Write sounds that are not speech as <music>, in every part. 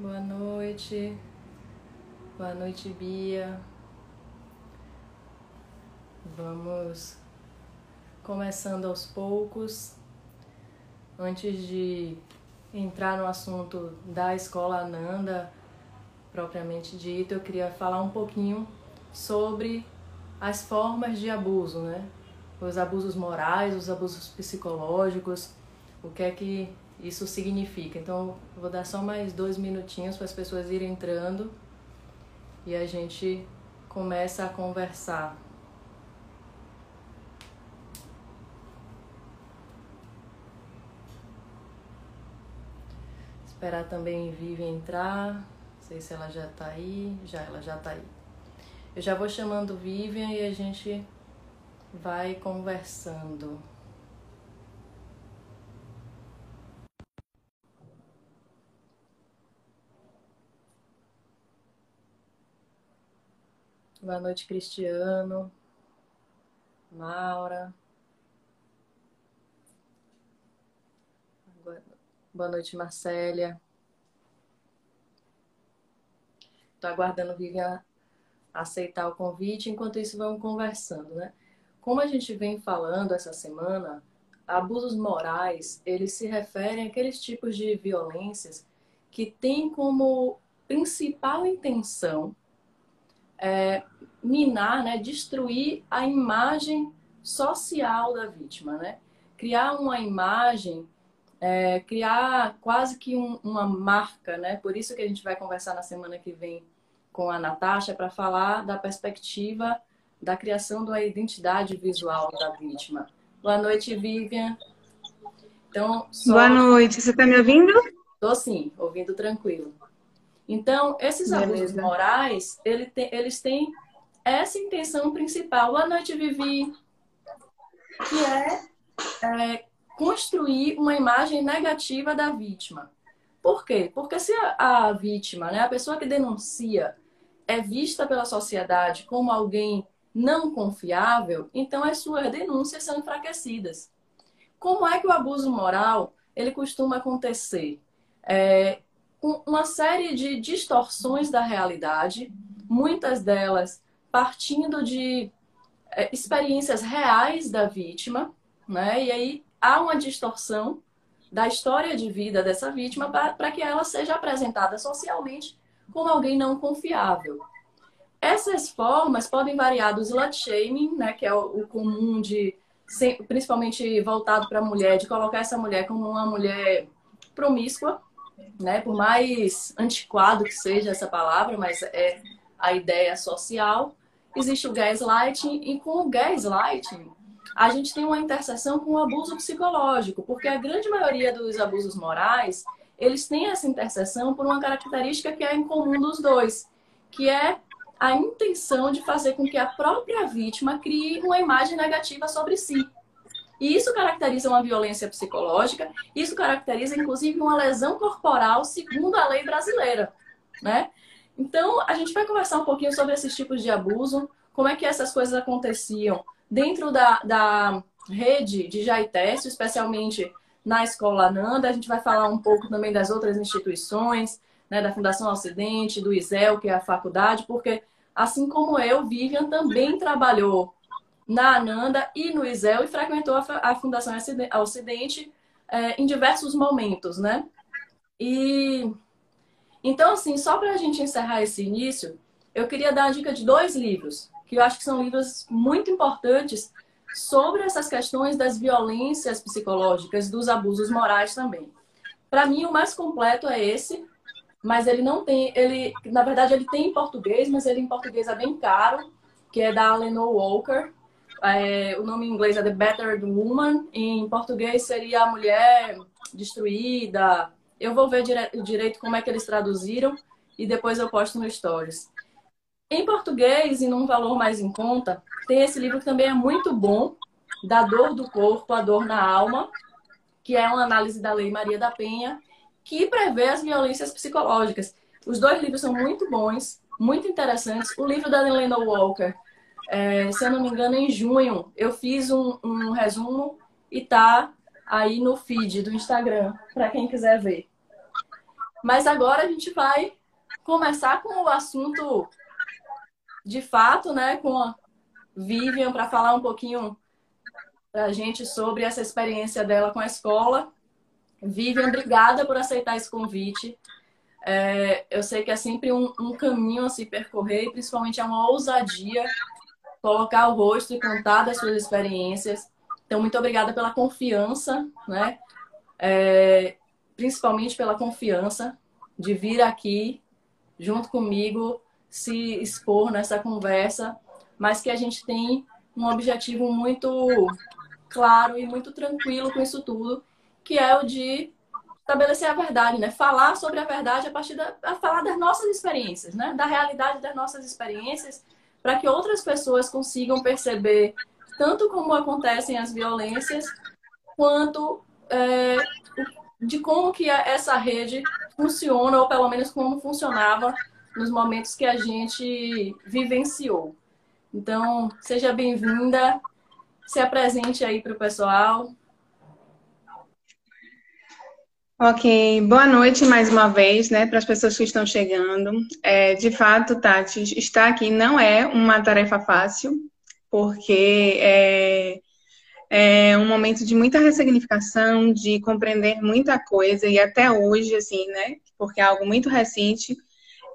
Boa noite. Boa noite, Bia. Vamos começando aos poucos. Antes de entrar no assunto da escola Ananda, propriamente dito, eu queria falar um pouquinho sobre as formas de abuso, né? Os abusos morais, os abusos psicológicos, o que é que isso significa. Então, vou dar só mais dois minutinhos para as pessoas irem entrando e a gente começa a conversar. Esperar também Vivi entrar. Não sei se ela já está aí. Já, ela já está aí. Eu já vou chamando Vivian e a gente vai conversando. Boa noite, Cristiano, Maura. Boa noite, Marcélia. Estou aguardando Vivian aceitar o convite. Enquanto isso, vamos conversando, né? Como a gente vem falando essa semana, abusos morais, eles se referem àqueles tipos de violências que têm como principal intenção é, minar, né, destruir a imagem social da vítima, né? Criar uma imagem, é, criar quase que um, uma marca, né? Por isso que a gente vai conversar na semana que vem com a Natasha para falar da perspectiva da criação da identidade visual da vítima. Boa noite, Vivian. Então, só... Boa noite, você está me ouvindo? Estou sim, ouvindo tranquilo. Então, esses Beleza. abusos morais, ele tem, eles têm essa intenção principal. Boa noite, Vivi. Que é, é construir uma imagem negativa da vítima. Por quê? Porque se a, a vítima, né, a pessoa que denuncia, é vista pela sociedade como alguém não confiável, então as suas denúncias são enfraquecidas. Como é que o abuso moral ele costuma acontecer? É, uma série de distorções da realidade, muitas delas partindo de é, experiências reais da vítima, né? E aí há uma distorção da história de vida dessa vítima para que ela seja apresentada socialmente como alguém não confiável. Essas formas podem variar do slut shaming, né, que é o, o comum de principalmente voltado para a mulher, de colocar essa mulher como uma mulher promíscua, né? Por mais antiquado que seja essa palavra, mas é a ideia social. Existe o gaslighting e com o gaslighting a gente tem uma interseção com o abuso psicológico, porque a grande maioria dos abusos morais, eles têm essa interseção por uma característica que é em comum dos dois, que é a intenção de fazer com que a própria vítima crie uma imagem negativa sobre si. E isso caracteriza uma violência psicológica, isso caracteriza inclusive uma lesão corporal segundo a lei brasileira, né? Então, a gente vai conversar um pouquinho sobre esses tipos de abuso, como é que essas coisas aconteciam dentro da, da rede de Jaitécio, especialmente na Escola Nanda. A gente vai falar um pouco também das outras instituições, né, da Fundação Ocidente, do ISEL, que é a faculdade, porque assim como eu, Vivian também trabalhou na Ananda e no ISEL e frequentou a, Fundação Ocidente é, em diversos momentos, né? E então, assim, só para a gente encerrar esse início, eu queria dar a dica de dois livros, que eu acho que são livros muito importantes sobre essas questões das violências psicológicas, dos abusos morais também. Para mim, o mais completo é esse, mas ele não tem, ele, na verdade, ele tem em português, mas ele em português é bem caro, que é da Lenore Walker, é, o nome em inglês é The Battered Woman, em português seria A Mulher Destruída. Eu vou ver dire direito como é que eles traduziram e depois eu posto no Stories. Em português e num valor mais em conta, tem esse livro que também é muito bom, Da Dor do Corpo, A Dor na Alma, que é uma análise da Lei Maria da Penha, que prevê as violências psicológicas. Os dois livros são muito bons, muito interessantes. O livro da Helena Walker, é, se eu não me engano, em junho, eu fiz um, um resumo e tá aí no feed do Instagram, para quem quiser ver. Mas agora a gente vai começar com o assunto de fato, né, com a Vivian para falar um pouquinho para a gente sobre essa experiência dela com a escola. Vivian, obrigada por aceitar esse convite. É, eu sei que é sempre um, um, caminho a se percorrer, e principalmente é uma ousadia colocar o rosto e contar das suas experiências. Então, muito obrigada pela confiança, né? É, principalmente pela confiança de vir aqui junto comigo se expor nessa conversa, mas que a gente tem um objetivo muito claro e muito tranquilo com isso tudo, que é o de estabelecer a verdade, né? Falar sobre a verdade a partir da a falar das nossas experiências, né? Da realidade das nossas experiências, para que outras pessoas consigam perceber tanto como acontecem as violências, quanto é, de como que essa rede funciona, ou pelo menos como funcionava nos momentos que a gente vivenciou. Então, seja bem-vinda, se apresente aí para o pessoal. Ok, boa noite mais uma vez, né, para as pessoas que estão chegando. É, de fato, Tati, estar aqui não é uma tarefa fácil, porque é, é um momento de muita ressignificação, de compreender muita coisa, e até hoje, assim, né? Porque é algo muito recente,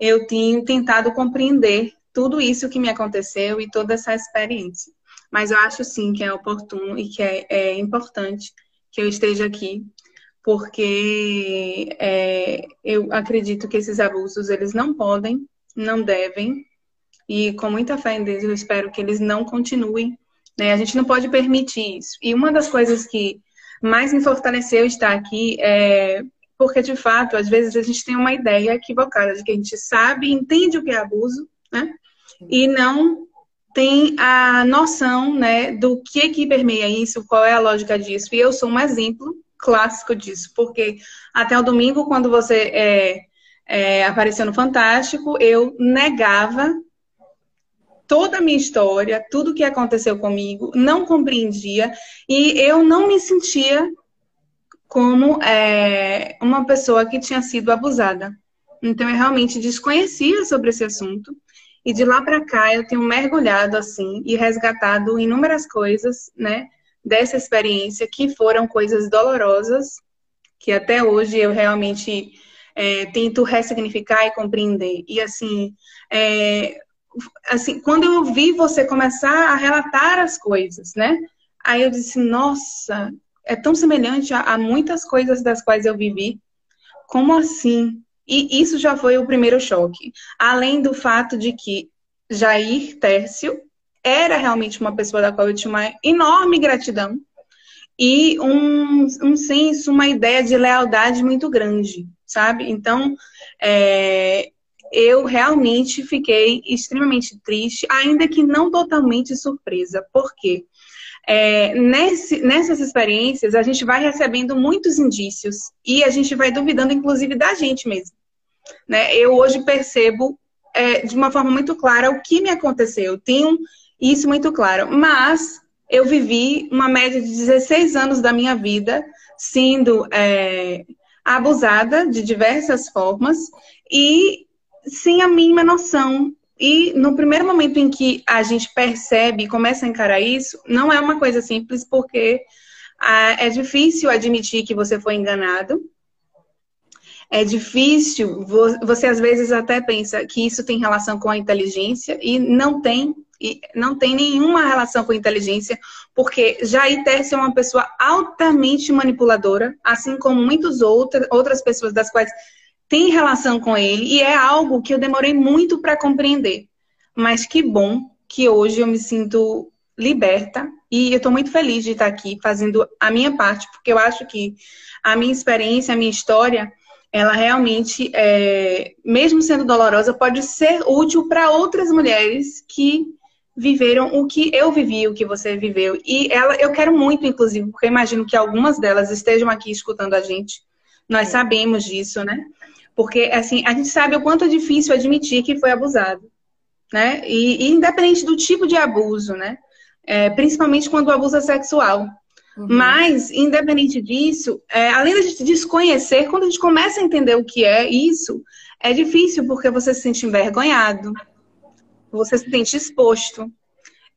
eu tenho tentado compreender tudo isso que me aconteceu e toda essa experiência. Mas eu acho sim que é oportuno e que é, é importante que eu esteja aqui, porque é, eu acredito que esses abusos eles não podem, não devem, e com muita fé em Deus eu espero que eles não continuem né? A gente não pode permitir isso. E uma das coisas que mais me fortaleceu estar aqui é porque, de fato, às vezes a gente tem uma ideia equivocada de que a gente sabe, entende o que é abuso, né? E não tem a noção, né, do que que permeia isso, qual é a lógica disso. E eu sou um exemplo clássico disso, porque até o domingo, quando você é, é, apareceu no Fantástico, eu negava toda a minha história, tudo o que aconteceu comigo, não compreendia e eu não me sentia como é, uma pessoa que tinha sido abusada. Então eu realmente desconhecia sobre esse assunto e de lá para cá eu tenho mergulhado assim e resgatado inúmeras coisas, né, dessa experiência que foram coisas dolorosas que até hoje eu realmente é, tento ressignificar e compreender. E assim, é, assim, quando eu vi você começar a relatar as coisas, né? Aí eu disse, nossa, é tão semelhante a, a muitas coisas das quais eu vivi. Como assim? E isso já foi o primeiro choque. Além do fato de que Jair Tércio era realmente uma pessoa da qual eu tinha uma enorme gratidão e um, um senso, uma ideia de lealdade muito grande, sabe? Então, é, eu realmente fiquei extremamente triste, ainda que não totalmente surpresa. Por quê? É, nesse, nessas experiências, a gente vai recebendo muitos indícios e a gente vai duvidando, inclusive, da gente mesmo. Né? Eu hoje percebo é, de uma forma muito clara o que me aconteceu. Tenho isso muito claro. Mas eu vivi uma média de 16 anos da minha vida sendo é, abusada de diversas formas e sem a mínima noção. E no primeiro momento em que a gente percebe e começa a encarar isso, não é uma coisa simples, porque ah, é difícil admitir que você foi enganado. É difícil, você às vezes até pensa que isso tem relação com a inteligência e não tem, e não tem nenhuma relação com inteligência, porque Jair Tércio é uma pessoa altamente manipuladora, assim como muitas outras, outras pessoas das quais tem relação com ele e é algo que eu demorei muito para compreender. Mas que bom que hoje eu me sinto liberta e eu estou muito feliz de estar aqui fazendo a minha parte, porque eu acho que a minha experiência, a minha história, ela realmente, é, mesmo sendo dolorosa, pode ser útil para outras mulheres que viveram o que eu vivi, o que você viveu. E ela, eu quero muito, inclusive, porque eu imagino que algumas delas estejam aqui escutando a gente. Nós sabemos disso, né? Porque, assim, a gente sabe o quanto é difícil admitir que foi abusado, né? E, e independente do tipo de abuso, né? É, principalmente quando o abuso é sexual. Uhum. Mas, independente disso, é, além da gente desconhecer, quando a gente começa a entender o que é isso, é difícil porque você se sente envergonhado, você se sente exposto.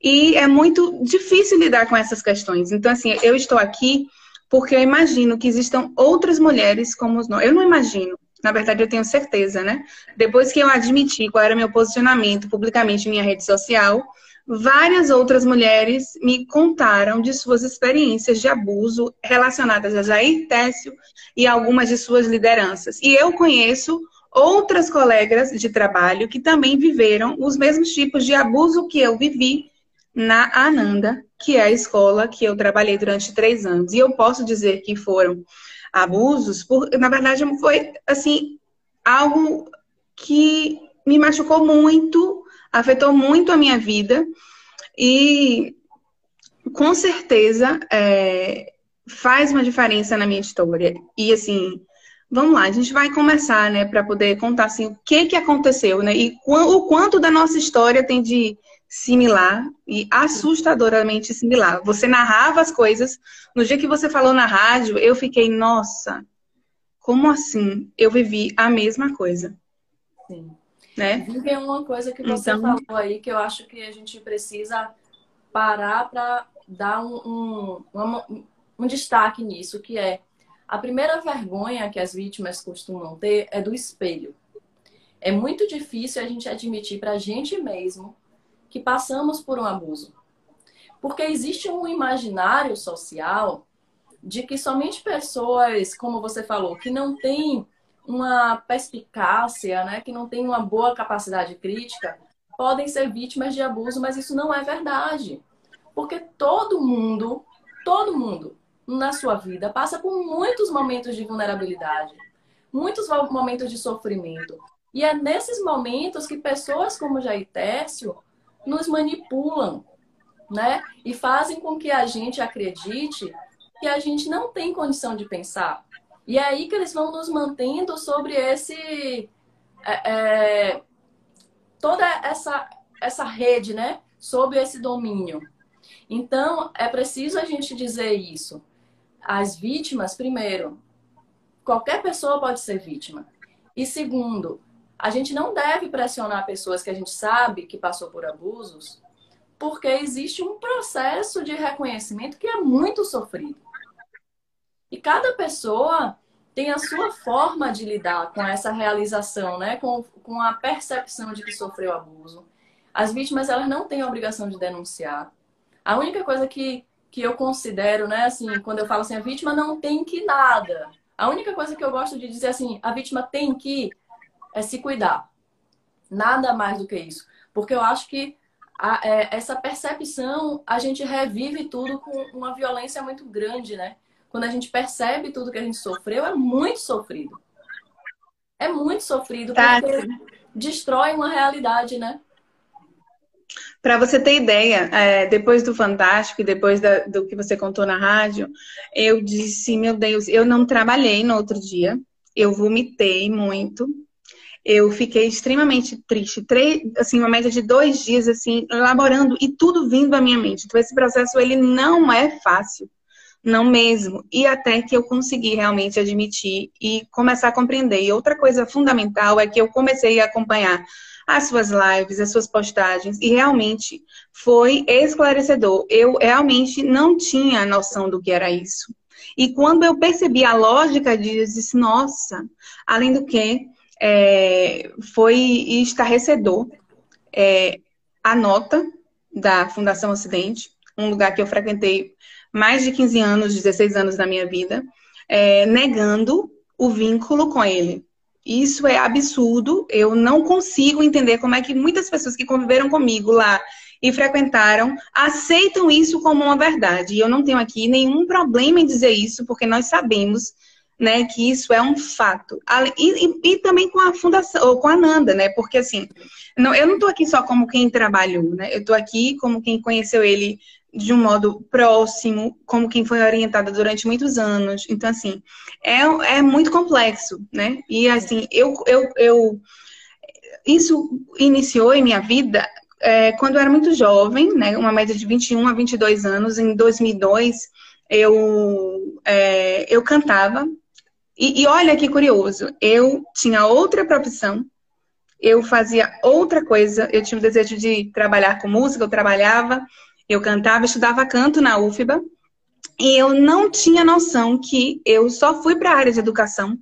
E é muito difícil lidar com essas questões. Então, assim, eu estou aqui porque eu imagino que existam outras mulheres como nós. Eu não imagino, na verdade eu tenho certeza, né? Depois que eu admiti qual era meu posicionamento publicamente em minha rede social, várias outras mulheres me contaram de suas experiências de abuso relacionadas a Jair Técio e algumas de suas lideranças. E eu conheço outras colegas de trabalho que também viveram os mesmos tipos de abuso que eu vivi na Ananda, que é a escola que eu trabalhei durante três anos. E eu posso dizer que foram abusos, por, na verdade, foi assim algo que me machucou muito, afetou muito a minha vida e com certeza é, faz uma diferença na minha história. E assim, vamos lá, a gente vai começar, né, para poder contar assim o que que aconteceu, né, e o quanto da nossa história tem de similar e assustadoramente similar. Você narrava as coisas. No dia que você falou na rádio, eu fiquei, nossa, como assim? Eu vivi a mesma coisa. Sim. Né? Tem uma coisa que você então... falou aí que eu acho que a gente precisa parar para dar um, um, um destaque nisso, que é a primeira vergonha que as vítimas costumam ter é do espelho. É muito difícil a gente admitir para a gente mesmo que passamos por um abuso. Porque existe um imaginário social de que somente pessoas, como você falou, que não têm uma perspicácia, né, que não têm uma boa capacidade crítica, podem ser vítimas de abuso, mas isso não é verdade. Porque todo mundo, todo mundo na sua vida passa por muitos momentos de vulnerabilidade, muitos momentos de sofrimento. E é nesses momentos que pessoas como Jair Tércio nos manipulam, né? E fazem com que a gente acredite que a gente não tem condição de pensar. E é aí que eles vão nos mantendo sobre esse. É, é, toda essa, essa rede, né? Sobre esse domínio. Então, é preciso a gente dizer isso. As vítimas, primeiro, qualquer pessoa pode ser vítima. E segundo, a gente não deve pressionar pessoas que a gente sabe que passou por abusos, porque existe um processo de reconhecimento que é muito sofrido. E cada pessoa tem a sua forma de lidar com essa realização, né? com, com a percepção de que sofreu abuso. As vítimas elas não têm a obrigação de denunciar. A única coisa que, que eu considero, né, assim, quando eu falo assim, a vítima não tem que nada. A única coisa que eu gosto de dizer assim, a vítima tem que é se cuidar. Nada mais do que isso. Porque eu acho que a, é, essa percepção, a gente revive tudo com uma violência muito grande, né? Quando a gente percebe tudo que a gente sofreu, é muito sofrido. É muito sofrido, tá. porque destrói uma realidade, né? Para você ter ideia, é, depois do Fantástico e depois da, do que você contou na rádio, eu disse, meu Deus, eu não trabalhei no outro dia, eu vomitei muito, eu fiquei extremamente triste, três, assim, uma média de dois dias, assim, elaborando e tudo vindo à minha mente. Então, esse processo, ele não é fácil, não mesmo. E até que eu consegui realmente admitir e começar a compreender. E outra coisa fundamental é que eu comecei a acompanhar as suas lives, as suas postagens, e realmente foi esclarecedor. Eu realmente não tinha noção do que era isso. E quando eu percebi a lógica disso, disse, nossa, além do que, é, foi estarrecedor é, a nota da Fundação Ocidente, um lugar que eu frequentei mais de 15 anos, 16 anos da minha vida, é, negando o vínculo com ele. Isso é absurdo. Eu não consigo entender como é que muitas pessoas que conviveram comigo lá e frequentaram aceitam isso como uma verdade. E eu não tenho aqui nenhum problema em dizer isso, porque nós sabemos né, que isso é um fato. E, e, e, também com a fundação, ou com a Nanda, né? Porque assim, não, eu não estou aqui só como quem trabalhou, né? Eu estou aqui como quem conheceu ele de um modo próximo, como quem foi orientada durante muitos anos. Então, assim, é, é muito complexo, né? E assim, eu, eu, eu isso iniciou em minha vida é, quando eu era muito jovem, né? Uma média de 21 a 22 anos, em 2002 eu, é, eu cantava. E, e olha que curioso, eu tinha outra profissão, eu fazia outra coisa, eu tinha o desejo de trabalhar com música, eu trabalhava, eu cantava, estudava canto na UFBA, e eu não tinha noção que eu só fui para a área de educação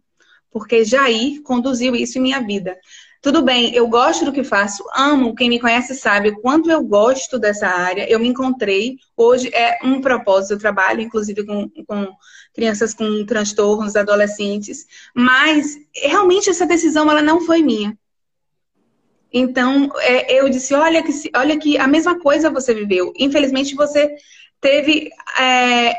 porque Jair conduziu isso em minha vida. Tudo bem, eu gosto do que faço, amo, quem me conhece sabe o quanto eu gosto dessa área, eu me encontrei, hoje é um propósito, eu trabalho inclusive com, com crianças com transtornos, adolescentes, mas realmente essa decisão ela não foi minha. Então, é, eu disse, olha que, olha que a mesma coisa você viveu. Infelizmente, você teve. É, é,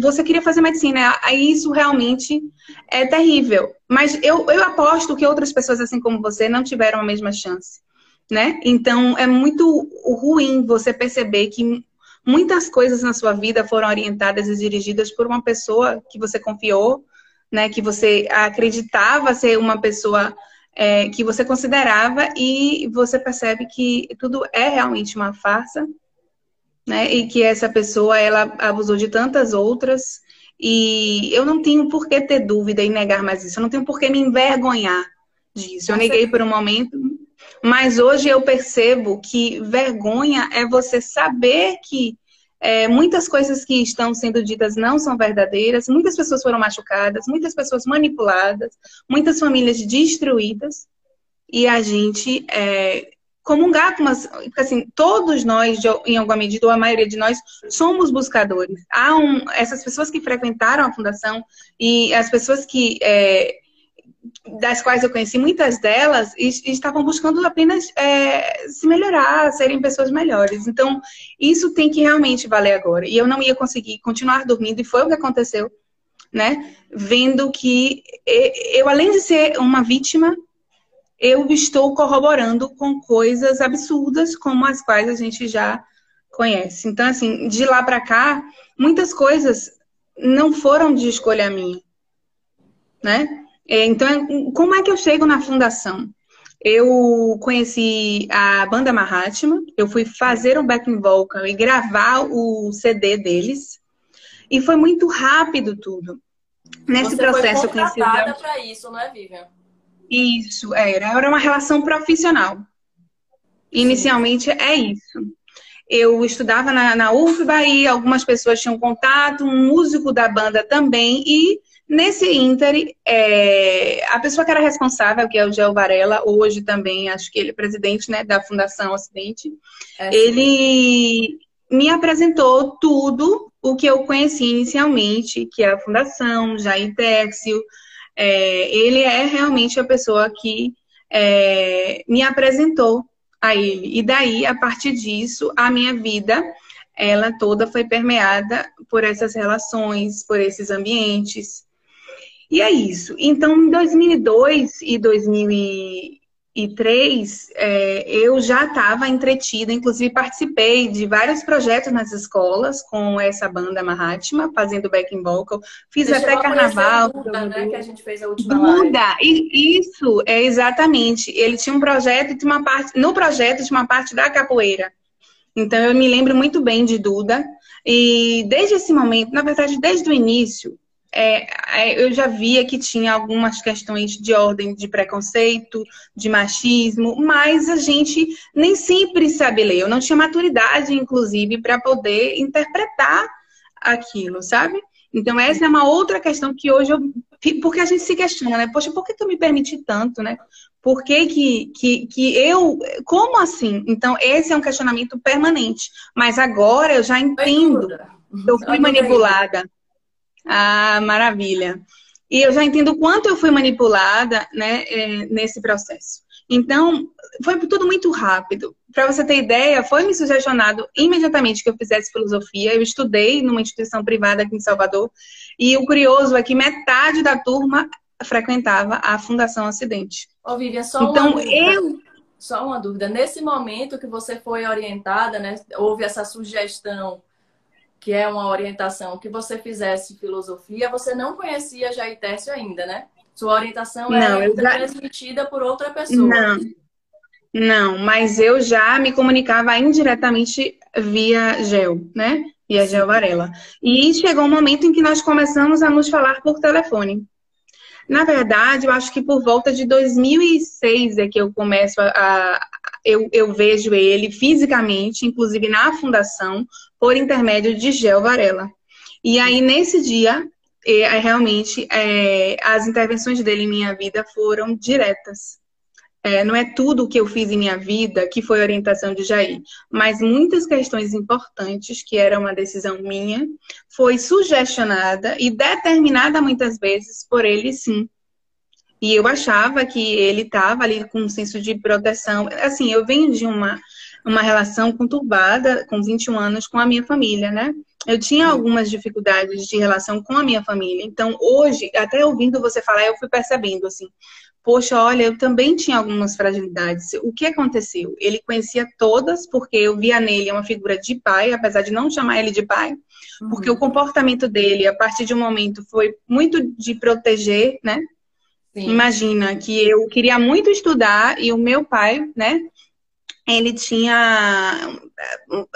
você queria fazer medicina, aí isso realmente é terrível. Mas eu, eu aposto que outras pessoas, assim como você, não tiveram a mesma chance. Né? Então é muito ruim você perceber que muitas coisas na sua vida foram orientadas e dirigidas por uma pessoa que você confiou, né? Que você acreditava ser uma pessoa é, que você considerava e você percebe que tudo é realmente uma farsa né? E que essa pessoa ela abusou de tantas outras e eu não tenho por que ter dúvida e negar mais isso. Eu não tenho por que me envergonhar disso. Eu neguei por um momento, mas hoje eu percebo que vergonha é você saber que é, muitas coisas que estão sendo ditas não são verdadeiras, muitas pessoas foram machucadas, muitas pessoas manipuladas, muitas famílias destruídas, e a gente é, comungar com umas. Assim, todos nós, em alguma medida, ou a maioria de nós, somos buscadores. Há um, essas pessoas que frequentaram a fundação e as pessoas que. É, das quais eu conheci, muitas delas estavam buscando apenas é, se melhorar, serem pessoas melhores. Então, isso tem que realmente valer agora. E eu não ia conseguir continuar dormindo, e foi o que aconteceu, né? Vendo que eu, além de ser uma vítima, eu estou corroborando com coisas absurdas como as quais a gente já conhece. Então, assim, de lá para cá, muitas coisas não foram de escolha minha, né? É, então, como é que eu chego na fundação? Eu conheci a banda Mahatma, eu fui fazer um backing vocal e gravar o CD deles, e foi muito rápido tudo. Nesse Você processo foi eu conheci. para isso, não é, Vivian? Isso, era. Era uma relação profissional. Inicialmente é isso. Eu estudava na, na UFBA e algumas pessoas tinham contato, um músico da banda também, e nesse ínter, é, a pessoa que era responsável, que é o Gel Varela, hoje também, acho que ele é presidente né, da Fundação Ocidente, é, ele me apresentou tudo o que eu conheci inicialmente, que é a Fundação, Jair Tércio, é, ele é realmente a pessoa que é, me apresentou a ele. E daí, a partir disso, a minha vida, ela toda foi permeada por essas relações, por esses ambientes. E é isso. Então, em 2002 e 2000 2003, é, eu já estava entretida, inclusive participei de vários projetos nas escolas com essa banda Mahatma, fazendo backing vocal. Fiz Você até carnaval. Duda, né, que a gente fez a última Duda, isso, é exatamente. Ele tinha um projeto, tinha uma parte, no projeto tinha uma parte da capoeira. Então eu me lembro muito bem de Duda. E desde esse momento, na verdade, desde o início, é, é, eu já via que tinha algumas questões de ordem de preconceito, de machismo, mas a gente nem sempre sabe ler. Eu não tinha maturidade, inclusive, para poder interpretar aquilo, sabe? Então, essa é uma outra questão que hoje eu. Porque a gente se questiona, né? Poxa, por que, que eu me permiti tanto, né? Por que, que, que, que eu. Como assim? Então, esse é um questionamento permanente. Mas agora eu já entendo. Eu fui manipulada. Ah, maravilha. E eu já entendo o quanto eu fui manipulada né, é, nesse processo. Então, foi tudo muito rápido. Para você ter ideia, foi me sugestionado imediatamente que eu fizesse filosofia. Eu estudei numa instituição privada aqui em Salvador. E o curioso é que metade da turma frequentava a Fundação Ocidente. Ô, Vivian, só então, uma eu Só uma dúvida. Nesse momento que você foi orientada, né, houve essa sugestão que é uma orientação que você fizesse filosofia, você não conhecia Jair Tércio ainda, né? Sua orientação era já... transmitida por outra pessoa. Não. Não, mas eu já me comunicava indiretamente via gel, né? e a Gel Varela. E chegou um momento em que nós começamos a nos falar por telefone. Na verdade, eu acho que por volta de 2006 é que eu começo a. a eu, eu vejo ele fisicamente, inclusive na fundação, por intermédio de Gel Varela. E aí, nesse dia, é, realmente, é, as intervenções dele em minha vida foram diretas. É, não é tudo o que eu fiz em minha vida que foi orientação de Jair, mas muitas questões importantes, que era uma decisão minha, foi sugestionada e determinada muitas vezes por ele sim. E eu achava que ele estava ali com um senso de proteção. Assim, eu venho de uma, uma relação conturbada com 21 anos com a minha família, né? Eu tinha algumas dificuldades de relação com a minha família. Então, hoje, até ouvindo você falar, eu fui percebendo assim, poxa, olha, eu também tinha algumas fragilidades. O que aconteceu? Ele conhecia todas, porque eu via nele uma figura de pai, apesar de não chamar ele de pai, uhum. porque o comportamento dele, a partir de um momento, foi muito de proteger, né? Sim. Imagina que eu queria muito estudar e o meu pai, né? Ele tinha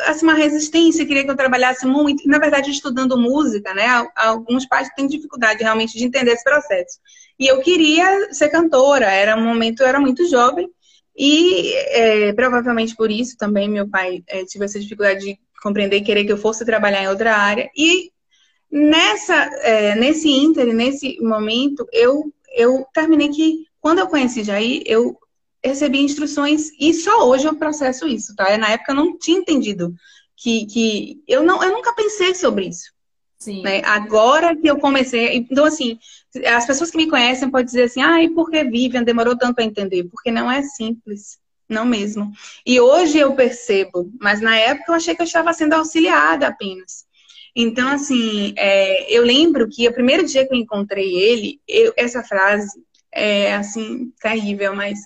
assim, uma resistência, queria que eu trabalhasse muito. Na verdade, estudando música, né? Alguns pais têm dificuldade realmente de entender esse processo. E eu queria ser cantora, era um momento, eu era muito jovem, e é, provavelmente por isso também meu pai é, tive essa dificuldade de compreender e querer que eu fosse trabalhar em outra área. E nessa, é, nesse ínter, nesse momento, eu, eu terminei que, quando eu conheci Jair, eu recebi instruções e só hoje eu processo isso, tá? Na época eu não tinha entendido que, que eu, não, eu nunca pensei sobre isso. Sim. Né? Agora que eu comecei. Então, assim, as pessoas que me conhecem podem dizer assim, ah, e por que Vivian demorou tanto para entender? Porque não é simples. Não mesmo. E hoje eu percebo, mas na época eu achei que eu estava sendo auxiliada apenas. Então, assim, é, eu lembro que o primeiro dia que eu encontrei ele, eu, essa frase é, assim, terrível, mas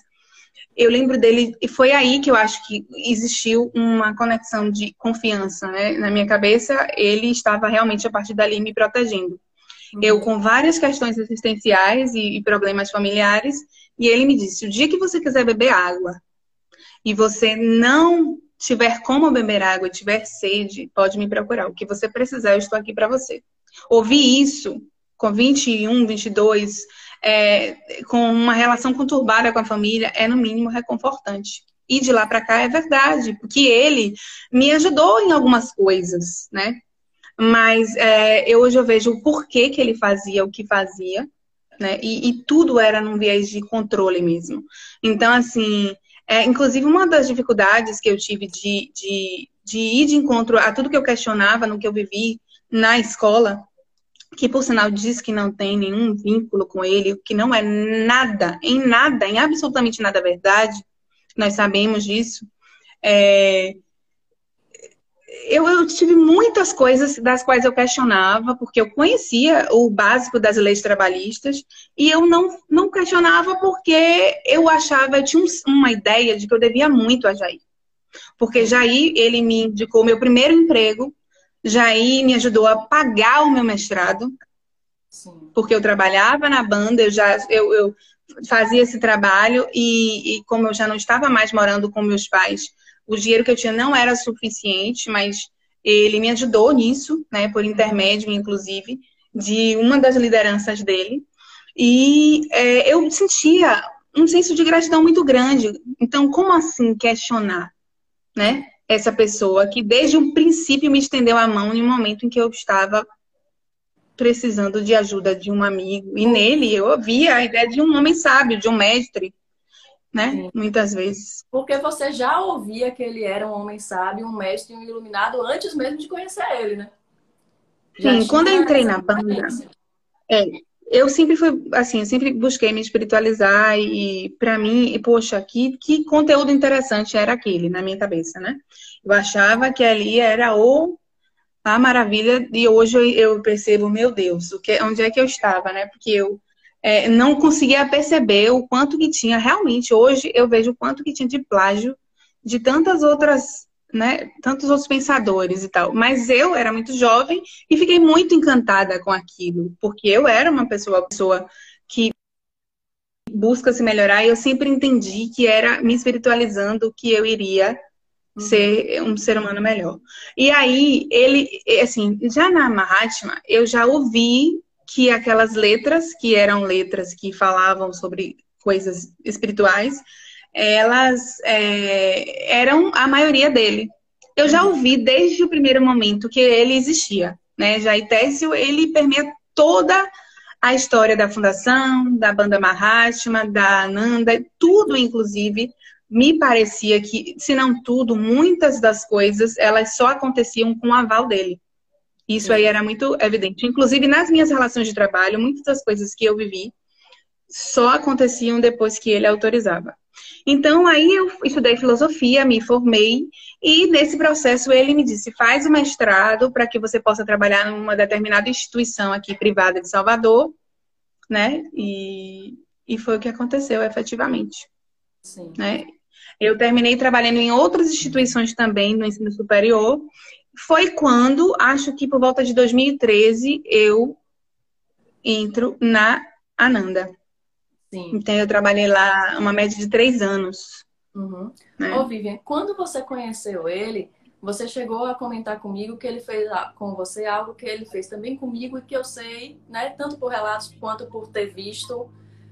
eu lembro dele, e foi aí que eu acho que existiu uma conexão de confiança, né? Na minha cabeça, ele estava realmente a partir dali me protegendo. Uhum. Eu com várias questões existenciais e, e problemas familiares, e ele me disse: o dia que você quiser beber água e você não tiver como beber água e tiver sede, pode me procurar. O que você precisar, eu estou aqui para você. Ouvi isso com 21, 22, é, com uma relação conturbada com a família, é no mínimo reconfortante. E de lá para cá é verdade, porque ele me ajudou em algumas coisas, né? Mas é, eu, hoje eu vejo o porquê que ele fazia o que fazia, né? E, e tudo era num viés de controle mesmo. Então, assim, é, inclusive uma das dificuldades que eu tive de, de, de ir de encontro a tudo que eu questionava no que eu vivi na escola, que por sinal diz que não tem nenhum vínculo com ele, que não é nada, em nada, em absolutamente nada verdade, nós sabemos disso. É... Eu, eu, tive muitas coisas das quais eu questionava, porque eu conhecia o básico das leis trabalhistas, e eu não, não questionava porque eu achava, eu tinha uma ideia de que eu devia muito a Jair. Porque Jair, ele me indicou meu primeiro emprego, Jair me ajudou a pagar o meu mestrado, Sim. porque eu trabalhava na banda, eu já eu, eu fazia esse trabalho e, e, como eu já não estava mais morando com meus pais, o dinheiro que eu tinha não era suficiente, mas ele me ajudou nisso, né, por intermédio, inclusive, de uma das lideranças dele. E é, eu sentia um senso de gratidão muito grande. Então, como assim questionar, né? Essa pessoa que desde o princípio me estendeu a mão em um momento em que eu estava precisando de ajuda de um amigo. E nele eu ouvia a ideia de um homem sábio, de um mestre, né? Sim. Muitas vezes. Porque você já ouvia que ele era um homem sábio, um mestre, um iluminado antes mesmo de conhecer ele, né? Já Sim, quando eu entrei na banda, é, eu sempre fui, assim, eu sempre busquei me espiritualizar e, para mim, e, poxa, que, que conteúdo interessante era aquele na minha cabeça, né? Eu achava que ali era o a maravilha e hoje eu, percebo, meu Deus, o que, onde é que eu estava, né? Porque eu é, não conseguia perceber o quanto que tinha realmente. Hoje eu vejo o quanto que tinha de plágio de tantas outras né, tantos outros pensadores e tal. Mas eu era muito jovem e fiquei muito encantada com aquilo, porque eu era uma pessoa, pessoa que busca se melhorar e eu sempre entendi que era me espiritualizando que eu iria ser um ser humano melhor. E aí, ele, assim, já na Mahatma, eu já ouvi que aquelas letras, que eram letras que falavam sobre coisas espirituais, elas é, eram a maioria dele. Eu já ouvi desde o primeiro momento que ele existia, né? Já Itécio, ele permeia toda a história da fundação, da banda Mahatma, da Ananda, tudo inclusive me parecia que, se não tudo, muitas das coisas, elas só aconteciam com o aval dele. Isso aí era muito evidente. Inclusive, nas minhas relações de trabalho, muitas das coisas que eu vivi só aconteciam depois que ele autorizava. Então, aí eu estudei filosofia, me formei, e nesse processo ele me disse: faz o mestrado para que você possa trabalhar numa determinada instituição aqui privada de Salvador, né? E, e foi o que aconteceu efetivamente. Sim. Né? Eu terminei trabalhando em outras instituições também no ensino superior. Foi quando, acho que por volta de 2013, eu entro na Ananda. Sim. Então eu trabalhei lá uma média de três anos. Uhum. Né? Ô, Vivian, quando você conheceu ele, você chegou a comentar comigo que ele fez com você algo que ele fez também comigo e que eu sei, né, tanto por relatos quanto por ter visto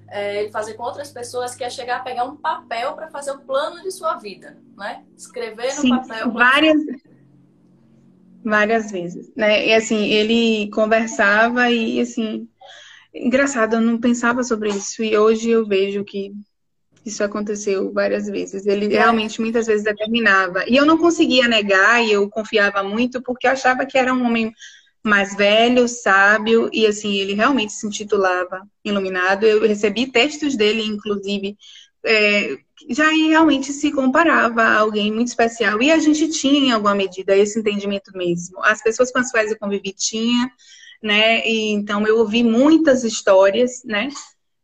é, ele fazer com outras pessoas, que é chegar a pegar um papel para fazer o plano de sua vida, né? Escrever no Sim, papel. Várias, várias vezes, né? E assim, ele conversava e assim, engraçado, eu não pensava sobre isso e hoje eu vejo que isso aconteceu várias vezes. Ele é. realmente muitas vezes determinava. E eu não conseguia negar e eu confiava muito porque eu achava que era um homem mais velho, sábio, e assim, ele realmente se intitulava Iluminado. Eu recebi textos dele, inclusive, é, já realmente se comparava a alguém muito especial. E a gente tinha, em alguma medida, esse entendimento mesmo. As pessoas com as quais eu convivi tinha, né? E, então eu ouvi muitas histórias, né?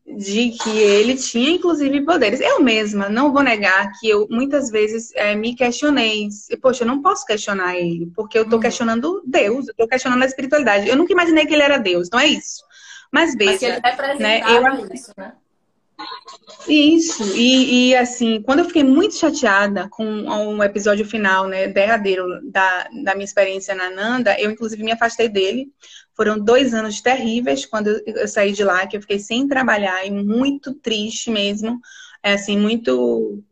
de que ele tinha, inclusive, poderes. Eu mesma não vou negar que eu muitas vezes é, me questionei. Poxa, eu não posso questionar ele, porque eu estou uhum. questionando Deus, eu estou questionando a espiritualidade. Eu nunca imaginei que ele era Deus, não é isso. Mas veja, Mas né, eu... isso, né? Isso, e, e, assim, quando eu fiquei muito chateada com um episódio final, né, derradeiro da, da minha experiência na Nanda, eu inclusive me afastei dele, foram dois anos terríveis quando eu saí de lá, que eu fiquei sem trabalhar e muito triste mesmo. É assim, muito.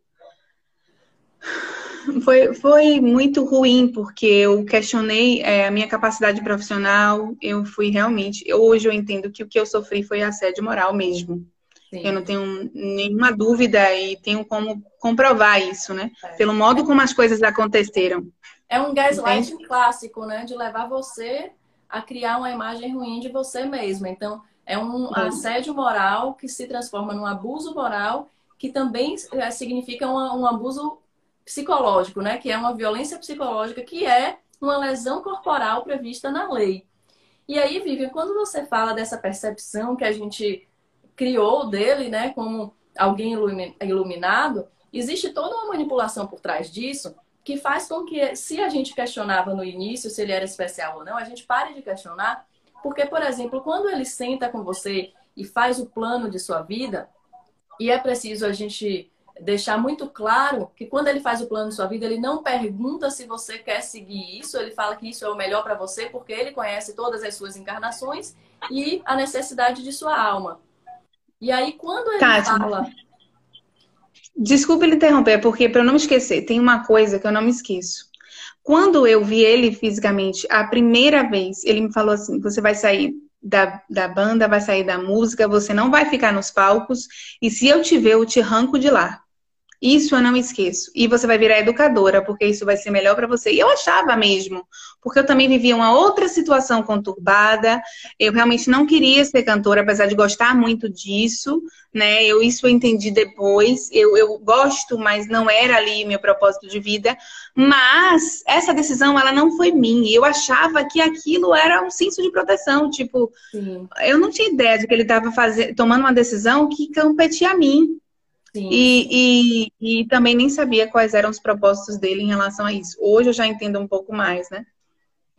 <sighs> Foi, foi muito ruim, porque eu questionei é, a minha capacidade profissional. Eu fui realmente. Hoje eu entendo que o que eu sofri foi assédio moral mesmo. Sim. Eu não tenho nenhuma dúvida e tenho como comprovar isso, né? É. Pelo modo como as coisas aconteceram. É um gaslighting clássico, né? De levar você a criar uma imagem ruim de você mesma. Então, é um assédio moral que se transforma num abuso moral, que também é, significa um abuso psicológico, né? Que é uma violência psicológica, que é uma lesão corporal prevista na lei. E aí, Vivian, quando você fala dessa percepção que a gente criou dele, né, como alguém iluminado, existe toda uma manipulação por trás disso que faz com que, se a gente questionava no início se ele era especial ou não, a gente pare de questionar, porque, por exemplo, quando ele senta com você e faz o plano de sua vida, e é preciso a gente deixar muito claro que quando ele faz o plano de sua vida, ele não pergunta se você quer seguir isso, ele fala que isso é o melhor para você, porque ele conhece todas as suas encarnações e a necessidade de sua alma. E aí, quando ele Tati, fala Desculpe lhe interromper, porque para eu não me esquecer, tem uma coisa que eu não me esqueço. Quando eu vi ele fisicamente, a primeira vez, ele me falou assim: você vai sair da, da banda, vai sair da música, você não vai ficar nos palcos, e se eu te ver, eu te arranco de lá. Isso eu não esqueço. E você vai virar educadora, porque isso vai ser melhor para você. E eu achava mesmo, porque eu também vivia uma outra situação conturbada. Eu realmente não queria ser cantora, apesar de gostar muito disso, né? Eu isso eu entendi depois. Eu, eu gosto, mas não era ali meu propósito de vida. Mas essa decisão, ela não foi minha. Eu achava que aquilo era um senso de proteção. Tipo, Sim. eu não tinha ideia de que ele estava tomando uma decisão que competia a mim. E, e, e, também nem sabia quais eram os propósitos dele em relação a isso. Hoje eu já entendo um pouco mais, né?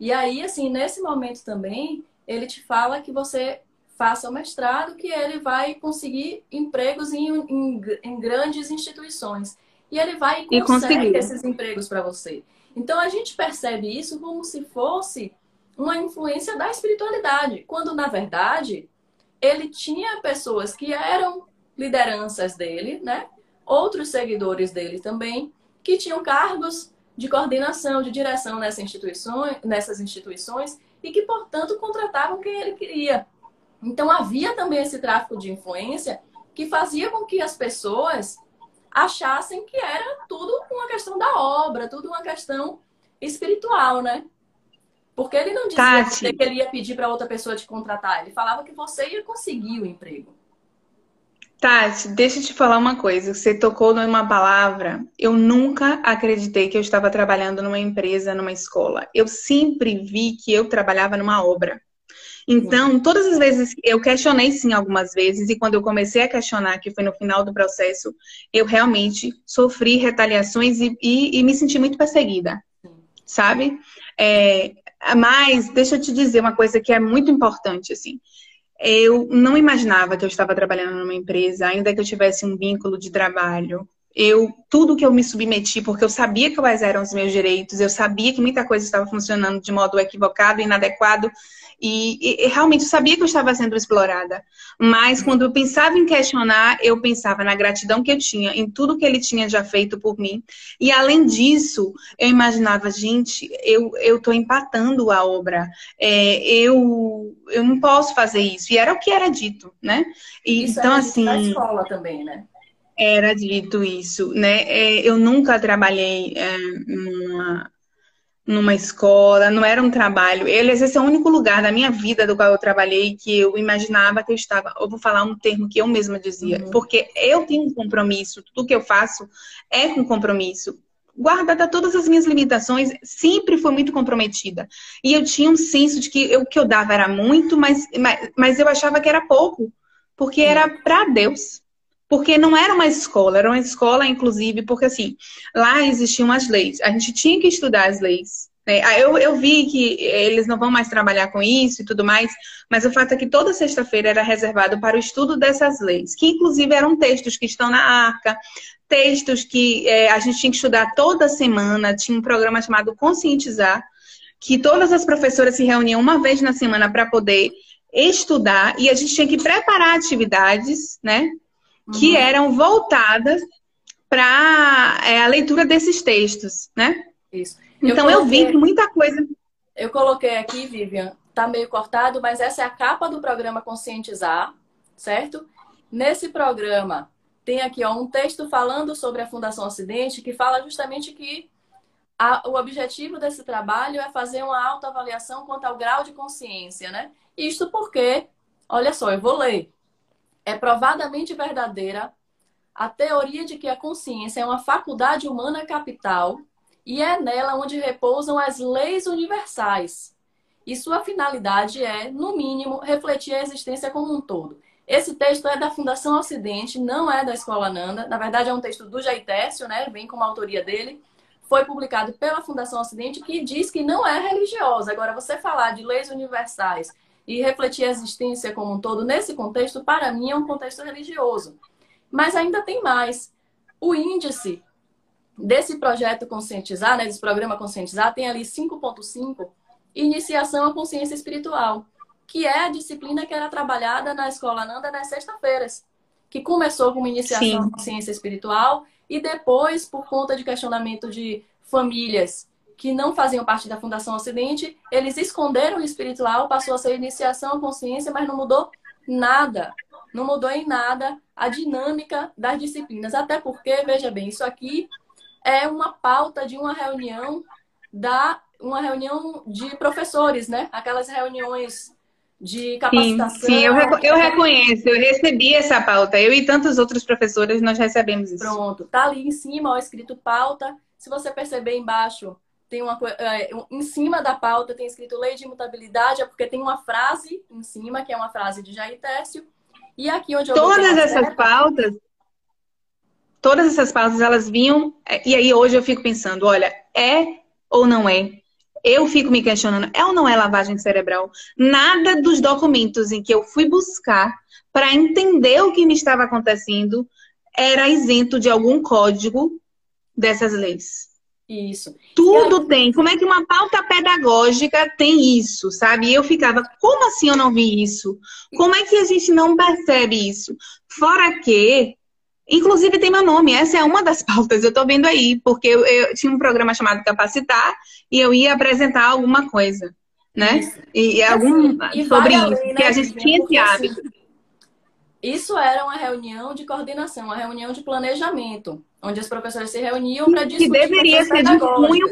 E aí, assim, nesse momento também, ele te fala que você faça o mestrado, que ele vai conseguir empregos em, em, em grandes instituições. e ele vai e consegue esses empregos para você. Então a gente percebe isso como se fosse uma influência da espiritualidade, quando na verdade ele tinha pessoas que eram lideranças dele, né? Outros seguidores dele também, que tinham cargos de coordenação, de direção nessas instituições, nessas instituições e que, portanto, contratavam quem ele queria. Então havia também esse tráfico de influência que fazia com que as pessoas achassem que era tudo uma questão da obra, tudo uma questão espiritual, né? Porque ele não dizia que ele ia pedir para outra pessoa te contratar, ele falava que você ia conseguir o emprego. Tati, deixa eu te falar uma coisa. Você tocou numa palavra. Eu nunca acreditei que eu estava trabalhando numa empresa, numa escola. Eu sempre vi que eu trabalhava numa obra. Então, todas as vezes, eu questionei sim algumas vezes, e quando eu comecei a questionar, que foi no final do processo, eu realmente sofri retaliações e, e, e me senti muito perseguida, sabe? É, mas, deixa eu te dizer uma coisa que é muito importante, assim. Eu não imaginava que eu estava trabalhando numa empresa, ainda que eu tivesse um vínculo de trabalho. Eu, tudo que eu me submeti, porque eu sabia quais eram os meus direitos, eu sabia que muita coisa estava funcionando de modo equivocado, inadequado, e, e, realmente eu sabia que eu estava sendo explorada. Mas quando eu pensava em questionar, eu pensava na gratidão que eu tinha, em tudo que ele tinha já feito por mim. E além disso, eu imaginava, gente, eu estou empatando a obra. É, eu, eu não posso fazer isso. E era o que era dito, né? E, isso então, assim. Na escola também, né? Era dito isso, né? É, eu nunca trabalhei é, numa numa escola, não era um trabalho. Ele, esse é o único lugar da minha vida do qual eu trabalhei que eu imaginava que eu estava. Eu vou falar um termo que eu mesma dizia, uhum. porque eu tenho um compromisso, tudo que eu faço é com compromisso. Guardada todas as minhas limitações, sempre fui muito comprometida. E eu tinha um senso de que o que eu dava era muito, mas, mas, mas eu achava que era pouco, porque era para Deus. Porque não era uma escola, era uma escola, inclusive, porque assim, lá existiam as leis. A gente tinha que estudar as leis. Né? Eu, eu vi que eles não vão mais trabalhar com isso e tudo mais, mas o fato é que toda sexta-feira era reservado para o estudo dessas leis, que inclusive eram textos que estão na arca, textos que é, a gente tinha que estudar toda semana, tinha um programa chamado Conscientizar, que todas as professoras se reuniam uma vez na semana para poder estudar e a gente tinha que preparar atividades, né? Que uhum. eram voltadas para é, a leitura desses textos, né? Isso. então eu, coloquei, eu vi muita coisa. Eu coloquei aqui, Vivian, tá meio cortado, mas essa é a capa do programa Conscientizar, certo? Nesse programa tem aqui ó, um texto falando sobre a Fundação Ocidente que fala justamente que a, o objetivo desse trabalho é fazer uma autoavaliação quanto ao grau de consciência, né? Isto porque, olha só, eu vou ler é provadamente verdadeira a teoria de que a consciência é uma faculdade humana capital e é nela onde repousam as leis universais. E sua finalidade é, no mínimo, refletir a existência como um todo. Esse texto é da Fundação Ocidente, não é da Escola Nanda. Na verdade, é um texto do Jaitécio, né? Vem como autoria dele. Foi publicado pela Fundação Ocidente, que diz que não é religiosa. Agora, você falar de leis universais e refletir a existência como um todo nesse contexto, para mim, é um contexto religioso. Mas ainda tem mais. O índice desse projeto conscientizar, né, desse programa conscientizar, tem ali 5.5, iniciação à consciência espiritual, que é a disciplina que era trabalhada na Escola Nanda nas sextas-feiras, que começou como iniciação Sim. à consciência espiritual e depois, por conta de questionamento de famílias que não faziam parte da Fundação Ocidente, eles esconderam o espiritual, passou a ser iniciação à consciência, mas não mudou nada. Não mudou em nada a dinâmica das disciplinas. Até porque, veja bem, isso aqui é uma pauta de uma reunião da uma reunião de professores, né? Aquelas reuniões de capacitação. Sim, sim eu, eu reconheço, eu recebi essa pauta. Eu e tantos outros professores nós recebemos isso. Pronto, tá ali em cima, ó, escrito pauta. Se você perceber embaixo, tem uma é, em cima da pauta tem escrito lei de imutabilidade, é porque tem uma frase em cima, que é uma frase de Jair Técio. E aqui onde eu Todas essas pautas, todas essas pautas, elas vinham, é, e aí hoje eu fico pensando, olha, é ou não é? Eu fico me questionando, é ou não é lavagem cerebral? Nada dos documentos em que eu fui buscar para entender o que me estava acontecendo era isento de algum código dessas leis. Isso. Tudo aí... tem. Como é que uma pauta pedagógica tem isso, sabe? E eu ficava, como assim eu não vi isso? Como é que a gente não percebe isso? Fora que, inclusive tem meu nome, essa é uma das <laughs> pautas, eu tô vendo aí, porque eu, eu tinha um programa chamado Capacitar e eu ia apresentar alguma coisa, né? Isso. E, e algum e sobre isso, né, que a gente tinha esse assim, hábito. Isso era uma reunião de coordenação, uma reunião de planejamento, onde as professoras se reuniam para discutir. Que deveria ser de cunho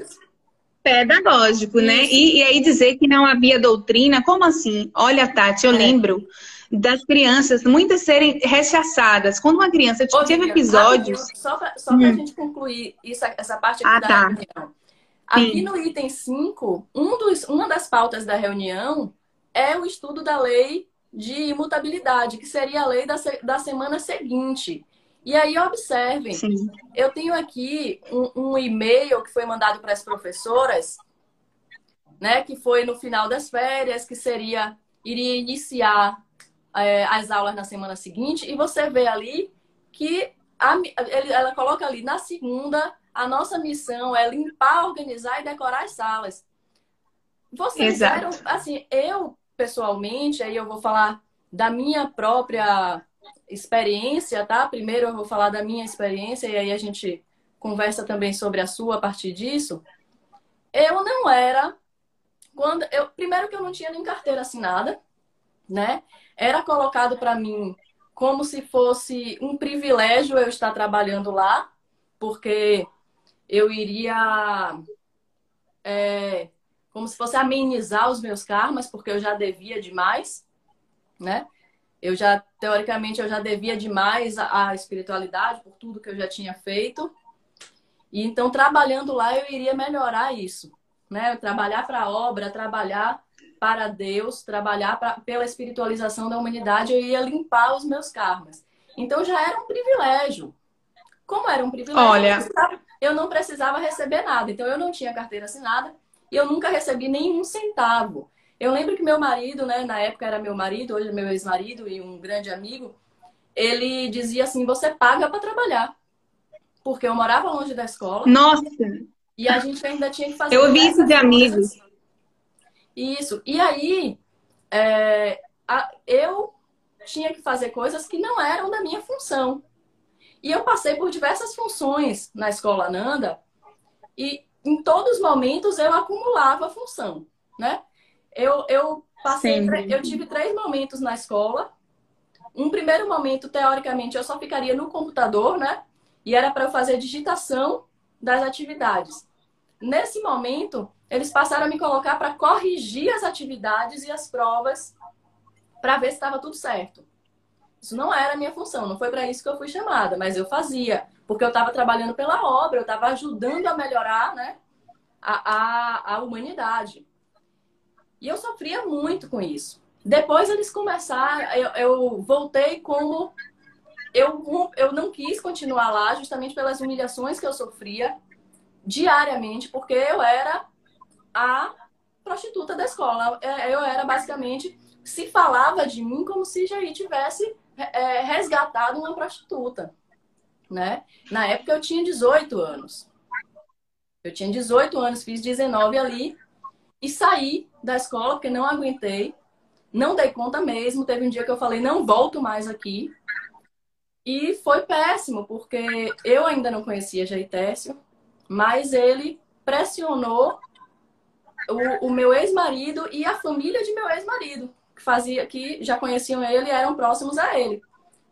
pedagógico, né? E, e, aí dizer que não havia doutrina, como assim? Olha, Tati, eu é. lembro das crianças muitas serem rechaçadas. Quando uma criança Ô, teve episódios. Só para hum. a gente concluir isso, essa parte aqui ah, da tá. reunião. Aqui Sim. no item 5, um dos, uma das pautas da reunião é o estudo da lei de imutabilidade, que seria a lei da, da semana seguinte. E aí, observem, Sim. eu tenho aqui um, um e-mail que foi mandado para as professoras, né, que foi no final das férias, que seria, iria iniciar é, as aulas na semana seguinte, e você vê ali que a, ela coloca ali, na segunda, a nossa missão é limpar, organizar e decorar as salas. Vocês Exato. eram, assim, eu pessoalmente, aí eu vou falar da minha própria experiência, tá? Primeiro eu vou falar da minha experiência e aí a gente conversa também sobre a sua a partir disso. Eu não era quando eu primeiro que eu não tinha nem carteira assinada, né? Era colocado para mim como se fosse um privilégio eu estar trabalhando lá, porque eu iria é, como se fosse amenizar os meus karmas, porque eu já devia demais, né? Eu já, teoricamente, eu já devia demais à espiritualidade por tudo que eu já tinha feito. E então, trabalhando lá, eu iria melhorar isso, né? Trabalhar para a obra, trabalhar para Deus, trabalhar pra, pela espiritualização da humanidade, eu ia limpar os meus karmas. Então, já era um privilégio. Como era um privilégio, Olha... eu não precisava receber nada. Então, eu não tinha carteira assinada, e eu nunca recebi nenhum centavo. Eu lembro que meu marido, né, na época era meu marido, hoje é meu ex-marido e um grande amigo, ele dizia assim: você paga para trabalhar. Porque eu morava longe da escola. Nossa! E a gente ainda tinha que fazer. Eu ouvi isso de amigos. Isso. E aí, é, a, eu tinha que fazer coisas que não eram da minha função. E eu passei por diversas funções na escola Nanda. E em todos os momentos eu acumulava função, né? Eu, eu passei, eu tive três momentos na escola. Um primeiro momento, teoricamente, eu só ficaria no computador, né? E era para eu fazer digitação das atividades. Nesse momento, eles passaram a me colocar para corrigir as atividades e as provas para ver se estava tudo certo. Isso não era a minha função, não foi para isso que eu fui chamada, mas eu fazia porque eu estava trabalhando pela obra, eu estava ajudando a melhorar né, a, a, a humanidade. E eu sofria muito com isso. Depois eles começaram, eu, eu voltei como. Eu, eu não quis continuar lá justamente pelas humilhações que eu sofria diariamente, porque eu era a prostituta da escola. É, eu era basicamente. Se falava de mim como se já tivesse é, resgatado uma prostituta né? Na época eu tinha 18 anos. Eu tinha 18 anos, fiz 19 ali e saí da escola porque não aguentei. Não dei conta mesmo. Teve um dia que eu falei, não volto mais aqui. E foi péssimo, porque eu ainda não conhecia Jaitécio, mas ele pressionou o, o meu ex-marido e a família de meu ex-marido, que fazia que já conheciam ele e eram próximos a ele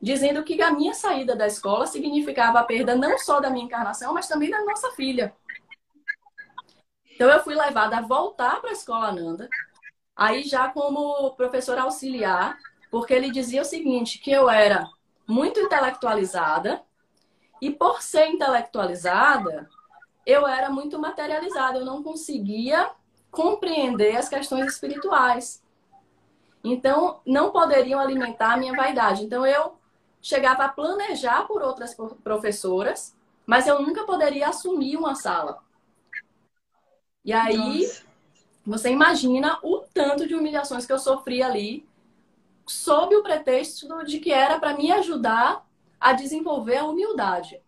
dizendo que a minha saída da escola significava a perda não só da minha encarnação, mas também da nossa filha. Então eu fui levada a voltar para a escola Nanda, aí já como professora auxiliar, porque ele dizia o seguinte, que eu era muito intelectualizada e por ser intelectualizada, eu era muito materializada, eu não conseguia compreender as questões espirituais. Então, não poderiam alimentar a minha vaidade. Então, eu chegava a planejar por outras professoras, mas eu nunca poderia assumir uma sala. E aí, Nossa. você imagina o tanto de humilhações que eu sofri ali, sob o pretexto de que era para me ajudar a desenvolver a humildade.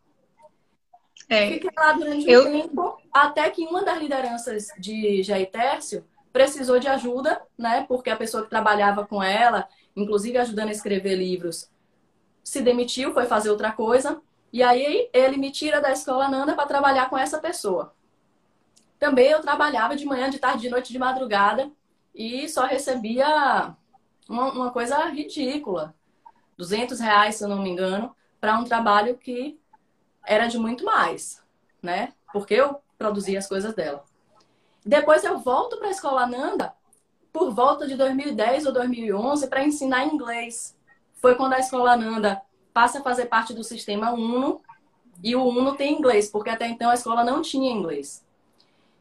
É. Fiquei lá durante um eu... tempo, até que uma das lideranças de Jair Tércio precisou de ajuda, né? Porque a pessoa que trabalhava com ela, inclusive ajudando a escrever livros, se demitiu, foi fazer outra coisa. E aí ele me tira da escola Nanda para trabalhar com essa pessoa. Também eu trabalhava de manhã, de tarde, de noite, de madrugada e só recebia uma, uma coisa ridícula. 200 reais, se eu não me engano, para um trabalho que era de muito mais, né? Porque eu produzia as coisas dela. Depois eu volto para a escola Nanda por volta de 2010 ou 2011 para ensinar inglês. Foi quando a escola Nanda passa a fazer parte do sistema Uno e o Uno tem inglês, porque até então a escola não tinha inglês.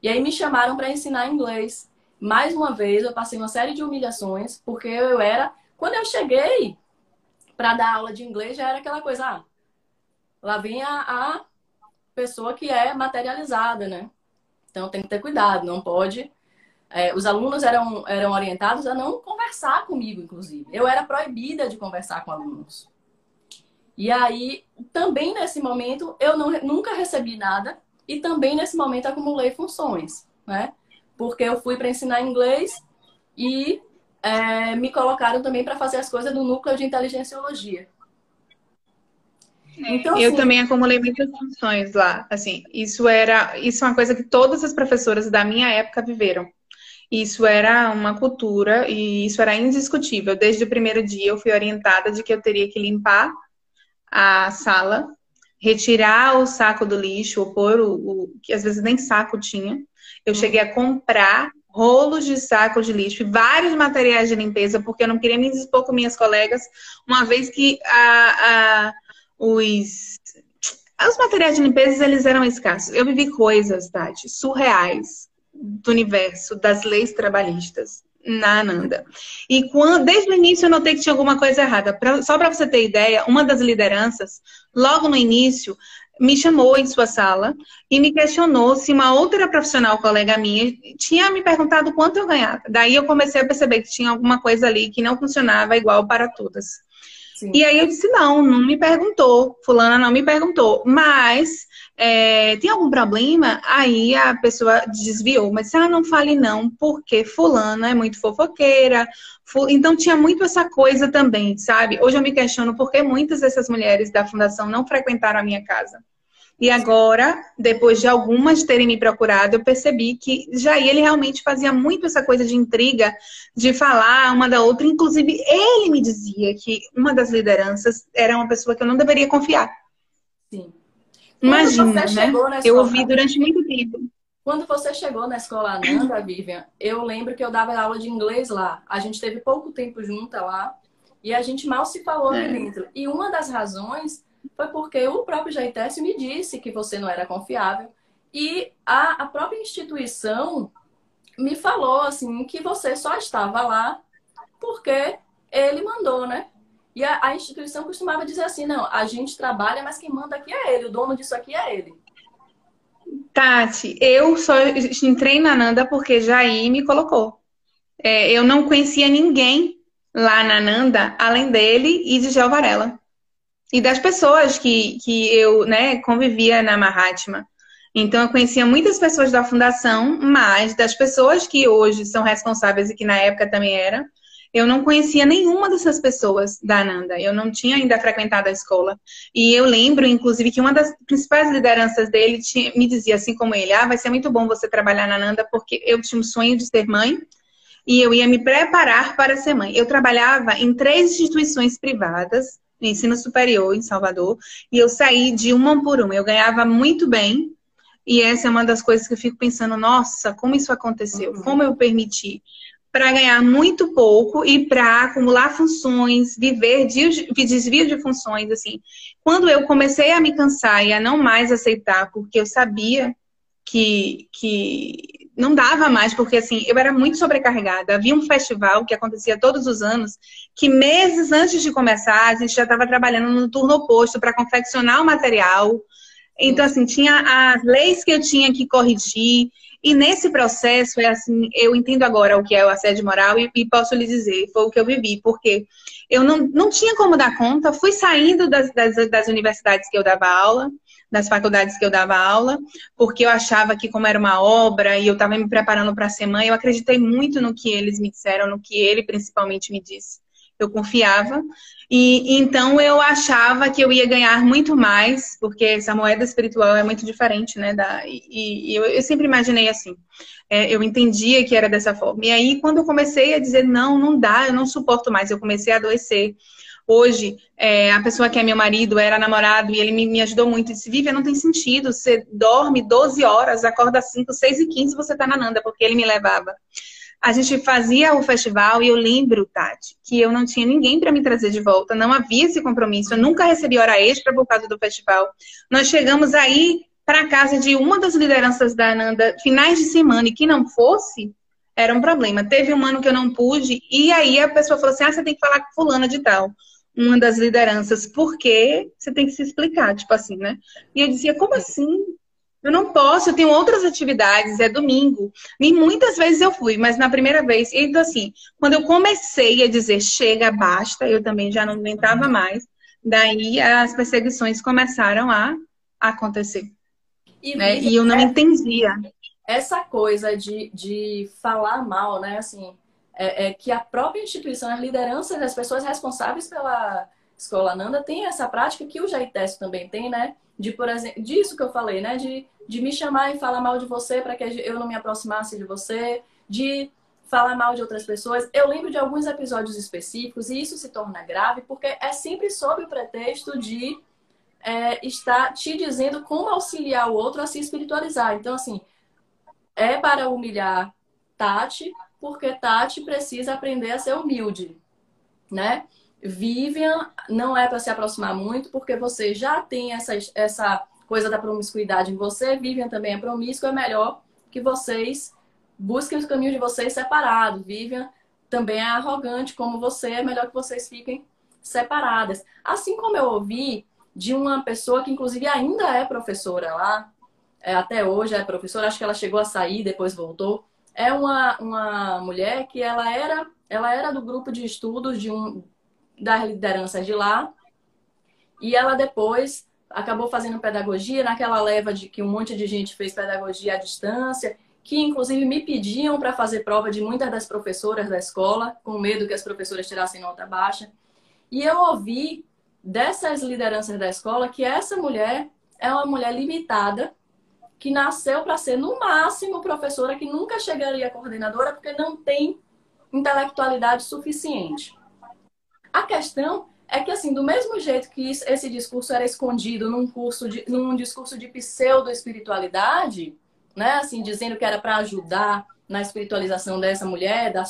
E aí me chamaram para ensinar inglês. Mais uma vez eu passei uma série de humilhações, porque eu era, quando eu cheguei para dar aula de inglês, já era aquela coisa, ah, lá vem a, a pessoa que é materializada, né? Então tem que ter cuidado, não pode. É, os alunos eram, eram orientados a não conversar comigo, inclusive. Eu era proibida de conversar com alunos. E aí, também nesse momento, eu não, nunca recebi nada e também nesse momento acumulei funções, né? Porque eu fui para ensinar inglês e é, me colocaram também para fazer as coisas do núcleo de inteligenciologia. É, então, eu assim, também acumulei muitas funções lá. Assim, isso era, isso é uma coisa que todas as professoras da minha época viveram. Isso era uma cultura e isso era indiscutível. Desde o primeiro dia eu fui orientada de que eu teria que limpar a sala, retirar o saco do lixo, ou pôr o, o que às vezes nem saco tinha. Eu uhum. cheguei a comprar rolos de saco de lixo e vários materiais de limpeza, porque eu não queria me expor com minhas colegas, uma vez que a, a, os, os materiais de limpeza eles eram escassos. Eu vivi coisas, Tati, surreais do universo das leis trabalhistas na Ananda. E quando, desde o início eu notei que tinha alguma coisa errada. Pra, só para você ter ideia, uma das lideranças, logo no início, me chamou em sua sala e me questionou se uma outra profissional colega minha tinha me perguntado quanto eu ganhava. Daí eu comecei a perceber que tinha alguma coisa ali que não funcionava igual para todas. Sim. E aí eu disse, não, não me perguntou, fulana não me perguntou, mas é, tem algum problema? Aí a pessoa desviou, mas ah, não fale não, porque fulana é muito fofoqueira. Então tinha muito essa coisa também, sabe? Hoje eu me questiono por que muitas dessas mulheres da fundação não frequentaram a minha casa. E agora, depois de algumas terem me procurado, eu percebi que Jair ele realmente fazia muito essa coisa de intriga, de falar uma da outra. Inclusive, ele me dizia que uma das lideranças era uma pessoa que eu não deveria confiar. Sim. Imagina, né? Eu ouvi durante muito tempo. Quando você chegou na escola Ananda, Vivian, eu lembro que eu dava aula de inglês lá. A gente teve pouco tempo junta lá e a gente mal se falou é. ali dentro. E uma das razões foi porque o próprio Jaitécio me disse que você não era confiável e a, a própria instituição me falou assim que você só estava lá porque ele mandou, né? E a, a, instituição costumava dizer assim: não, a gente trabalha, mas quem manda aqui é ele, o dono disso aqui é ele. Tati, eu só entrei na Nanda porque Jair me colocou. É, eu não conhecia ninguém lá na Nanda, além dele e de Gel Varela. E das pessoas que, que eu né, convivia na Mahatma. Então, eu conhecia muitas pessoas da fundação, mas das pessoas que hoje são responsáveis e que na época também eram, eu não conhecia nenhuma dessas pessoas da Ananda. Eu não tinha ainda frequentado a escola. E eu lembro, inclusive, que uma das principais lideranças dele tinha, me dizia, assim como ele, ah, vai ser muito bom você trabalhar na Ananda, porque eu tinha um sonho de ser mãe e eu ia me preparar para ser mãe. Eu trabalhava em três instituições privadas, ensino superior em Salvador, e eu saí de uma por uma. Eu ganhava muito bem, e essa é uma das coisas que eu fico pensando, nossa, como isso aconteceu? Uhum. Como eu permiti? para ganhar muito pouco e para acumular funções, viver de desvio de funções, assim. Quando eu comecei a me cansar e a não mais aceitar, porque eu sabia que, que não dava mais, porque assim, eu era muito sobrecarregada. Havia um festival que acontecia todos os anos, que meses antes de começar, a gente já estava trabalhando no turno oposto para confeccionar o material. Então, assim, tinha as leis que eu tinha que corrigir, e nesse processo, é assim, eu entendo agora o que é o assédio moral e, e, posso lhe dizer, foi o que eu vivi, porque eu não, não tinha como dar conta, fui saindo das, das, das universidades que eu dava aula, das faculdades que eu dava aula, porque eu achava que como era uma obra e eu estava me preparando para ser mãe, eu acreditei muito no que eles me disseram, no que ele principalmente me disse. Eu confiava e então eu achava que eu ia ganhar muito mais, porque essa moeda espiritual é muito diferente, né? Da, e, e eu, eu, sempre imaginei assim. É, eu entendia que era dessa forma. E aí, quando eu comecei a dizer, não, não dá, eu não suporto mais, eu comecei a adoecer. Hoje, é, a pessoa que é meu marido era namorado e ele me, me ajudou muito. Disse, Vivian, não tem sentido. Você dorme 12 horas, acorda 5, 6 e 15, você tá na Nanda, porque ele me levava. A gente fazia o festival e eu lembro, Tati, que eu não tinha ninguém para me trazer de volta, não havia esse compromisso. Eu nunca recebi hora extra por causa do festival. Nós chegamos aí para casa de uma das lideranças da Ananda, finais de semana, e que não fosse, era um problema. Teve um ano que eu não pude, e aí a pessoa falou assim: ah, você tem que falar com fulana de tal uma das lideranças, porque você tem que se explicar, tipo assim, né? E eu dizia, como assim? Eu não posso, eu tenho outras atividades, é domingo. E muitas vezes eu fui, mas na primeira vez, então assim, quando eu comecei a dizer chega, basta, eu também já não aguentava mais. Daí as perseguições começaram a acontecer. E, né? e eu não entendia. Essa coisa de, de falar mal, né? Assim, é, é, que a própria instituição, a liderança das pessoas responsáveis pela escola Nanda tem essa prática que o Jaites também tem, né? De, por exemplo, disso que eu falei, né? De, de me chamar e falar mal de você para que eu não me aproximasse de você, de falar mal de outras pessoas. Eu lembro de alguns episódios específicos e isso se torna grave porque é sempre sob o pretexto de é, estar te dizendo como auxiliar o outro a se espiritualizar. Então, assim, é para humilhar Tati, porque Tati precisa aprender a ser humilde, né? Vivian não é para se aproximar muito, porque você já tem essa, essa coisa da promiscuidade em você. Vivian também é promíscua, é melhor que vocês busquem os caminhos de vocês separados. Vivian também é arrogante como você, é melhor que vocês fiquem separadas. Assim como eu ouvi de uma pessoa que, inclusive, ainda é professora lá, é, até hoje é professora, acho que ela chegou a sair, depois voltou é uma, uma mulher que ela era, ela era do grupo de estudos de um, das lideranças de lá. E ela depois acabou fazendo pedagogia naquela leva de que um monte de gente fez pedagogia à distância, que inclusive me pediam para fazer prova de muitas das professoras da escola, com medo que as professoras tirassem nota baixa. E eu ouvi dessas lideranças da escola que essa mulher é uma mulher limitada que nasceu para ser, no máximo, professora que nunca chegaria a coordenadora porque não tem intelectualidade suficiente. A questão é que, assim, do mesmo jeito que esse discurso era escondido num, curso de, num discurso de pseudo-espiritualidade, né, assim, dizendo que era para ajudar na espiritualização dessa mulher, da,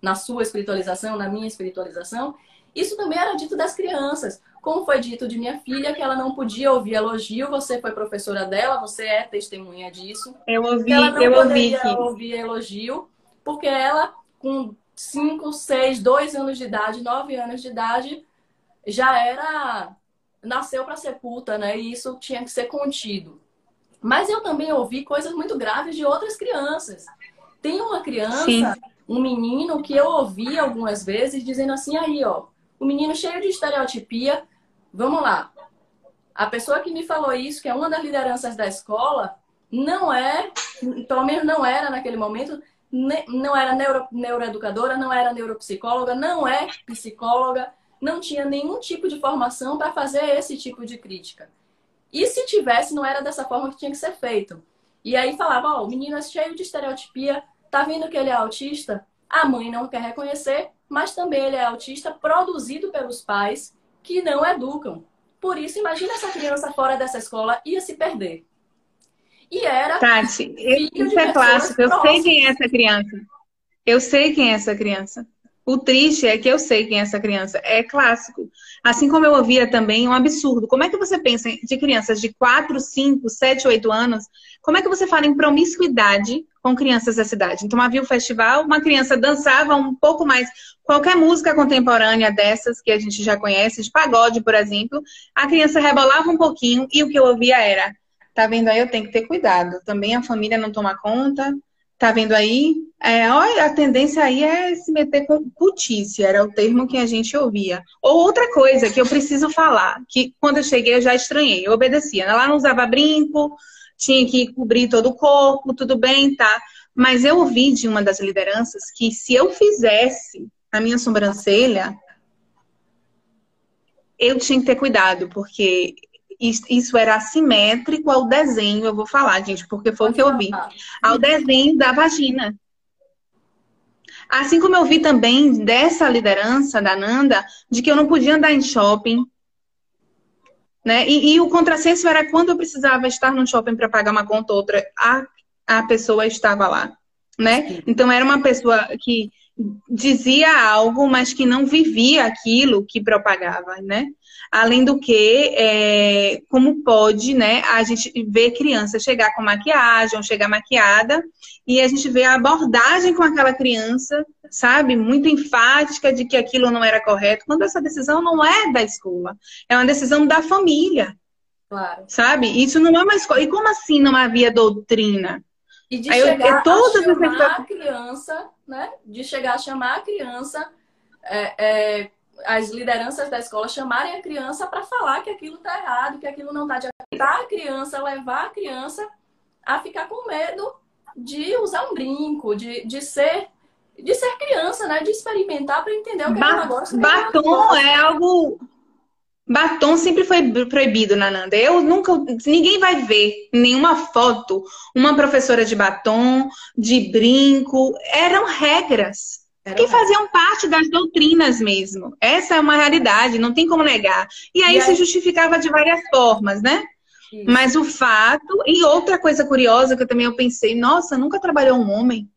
na sua espiritualização, na minha espiritualização, isso também era dito das crianças. Como foi dito de minha filha, que ela não podia ouvir elogio, você foi professora dela, você é testemunha disso. Eu ouvi, ela não eu ouvi. Ouvir elogio, porque ela, com 5, 6, 2 anos de idade, 9 anos de idade, já era. nasceu para ser puta, né? E isso tinha que ser contido. Mas eu também ouvi coisas muito graves de outras crianças. Tem uma criança, Sim. um menino, que eu ouvi algumas vezes dizendo assim: aí, ó, o menino cheio de estereotipia, Vamos lá. A pessoa que me falou isso, que é uma das lideranças da escola, não é, pelo menos não era naquele momento, não era neuro, neuroeducadora, não era neuropsicóloga, não é psicóloga, não tinha nenhum tipo de formação para fazer esse tipo de crítica. E se tivesse, não era dessa forma que tinha que ser feito. E aí falava, ó, oh, o menino é cheio de estereotipia, tá vendo que ele é autista? A mãe não quer reconhecer, mas também ele é autista, produzido pelos pais, que não educam. Por isso, imagina essa criança fora dessa escola ia se perder. E era. Tati, isso é clássico. Eu sei quem é essa criança. Eu sei quem é essa criança. O triste é que eu sei quem é essa criança. É clássico. Assim como eu ouvia também, um absurdo. Como é que você pensa de crianças de 4, 5, 7, 8 anos? Como é que você fala em promiscuidade com crianças da cidade? Então, havia um festival, uma criança dançava um pouco mais, qualquer música contemporânea dessas que a gente já conhece, de pagode, por exemplo, a criança rebolava um pouquinho e o que eu ouvia era: tá vendo aí, eu tenho que ter cuidado. Também a família não toma conta, Tá vendo aí? É, olha, a tendência aí é se meter com putice, era o termo que a gente ouvia. Ou outra coisa que eu preciso falar, que quando eu cheguei eu já estranhei, eu obedecia. Ela não usava brinco, tinha que cobrir todo o corpo, tudo bem, tá? Mas eu ouvi de uma das lideranças que se eu fizesse a minha sobrancelha, eu tinha que ter cuidado, porque isso era assimétrico ao desenho, eu vou falar, gente, porque foi o que eu vi, ao desenho da vagina. Assim como eu vi também dessa liderança da Nanda, de que eu não podia andar em shopping. Né? E, e o contrassenso era quando eu precisava estar no shopping para pagar uma conta ou outra, a, a pessoa estava lá. Né? Então era uma pessoa que dizia algo, mas que não vivia aquilo que propagava, né? Além do que, é, como pode, né, a gente ver criança chegar com maquiagem, ou chegar maquiada, e a gente vê a abordagem com aquela criança, sabe, muito enfática de que aquilo não era correto, quando essa decisão não é da escola, é uma decisão da família. Claro. Sabe? Isso não é uma escola. E como assim não havia doutrina? E de Aí chegar eu, a chamar a criança, né? De chegar a chamar a criança, é, é, as lideranças da escola chamarem a criança para falar que aquilo está errado, que aquilo não está de acordo. a criança, levar a criança a ficar com medo de usar um brinco, de, de ser de ser criança, né? De experimentar para entender o que ba ela gosta. Batom é algo Batom sempre foi proibido na Nanda. Eu nunca. Ninguém vai ver nenhuma foto, uma professora de batom, de brinco. Eram regras. Que faziam parte das doutrinas mesmo. Essa é uma realidade, não tem como negar. E aí, e aí... se justificava de várias formas, né? Isso. Mas o fato. E outra coisa curiosa que eu também eu pensei, nossa, nunca trabalhou um homem.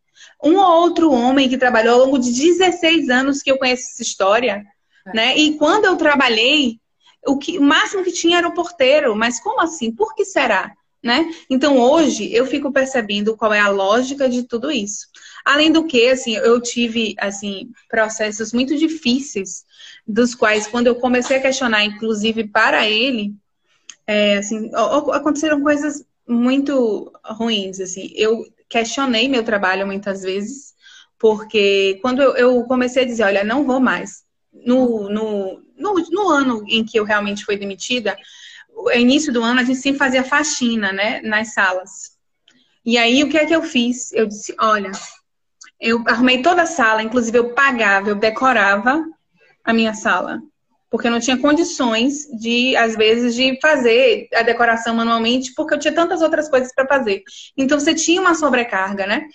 Um ou outro homem que trabalhou ao longo de 16 anos que eu conheço essa história. É. Né? E quando eu trabalhei, o, que, o máximo que tinha era o porteiro, mas como assim? Por que será? Né? Então hoje eu fico percebendo qual é a lógica de tudo isso. Além do que, assim, eu tive assim processos muito difíceis, dos quais quando eu comecei a questionar, inclusive para ele, é, assim, aconteceram coisas muito ruins. Assim, eu questionei meu trabalho muitas vezes, porque quando eu, comecei a dizer, olha, não vou mais. No, no, no, no ano em que eu realmente fui demitida, início do ano, a gente sempre fazia faxina, né, nas salas. E aí, o que é que eu fiz? Eu disse, olha, eu arrumei toda a sala, inclusive eu pagava, eu decorava a minha sala. Porque eu não tinha condições de, às vezes, de fazer a decoração manualmente, porque eu tinha tantas outras coisas para fazer. Então, você tinha uma sobrecarga, né?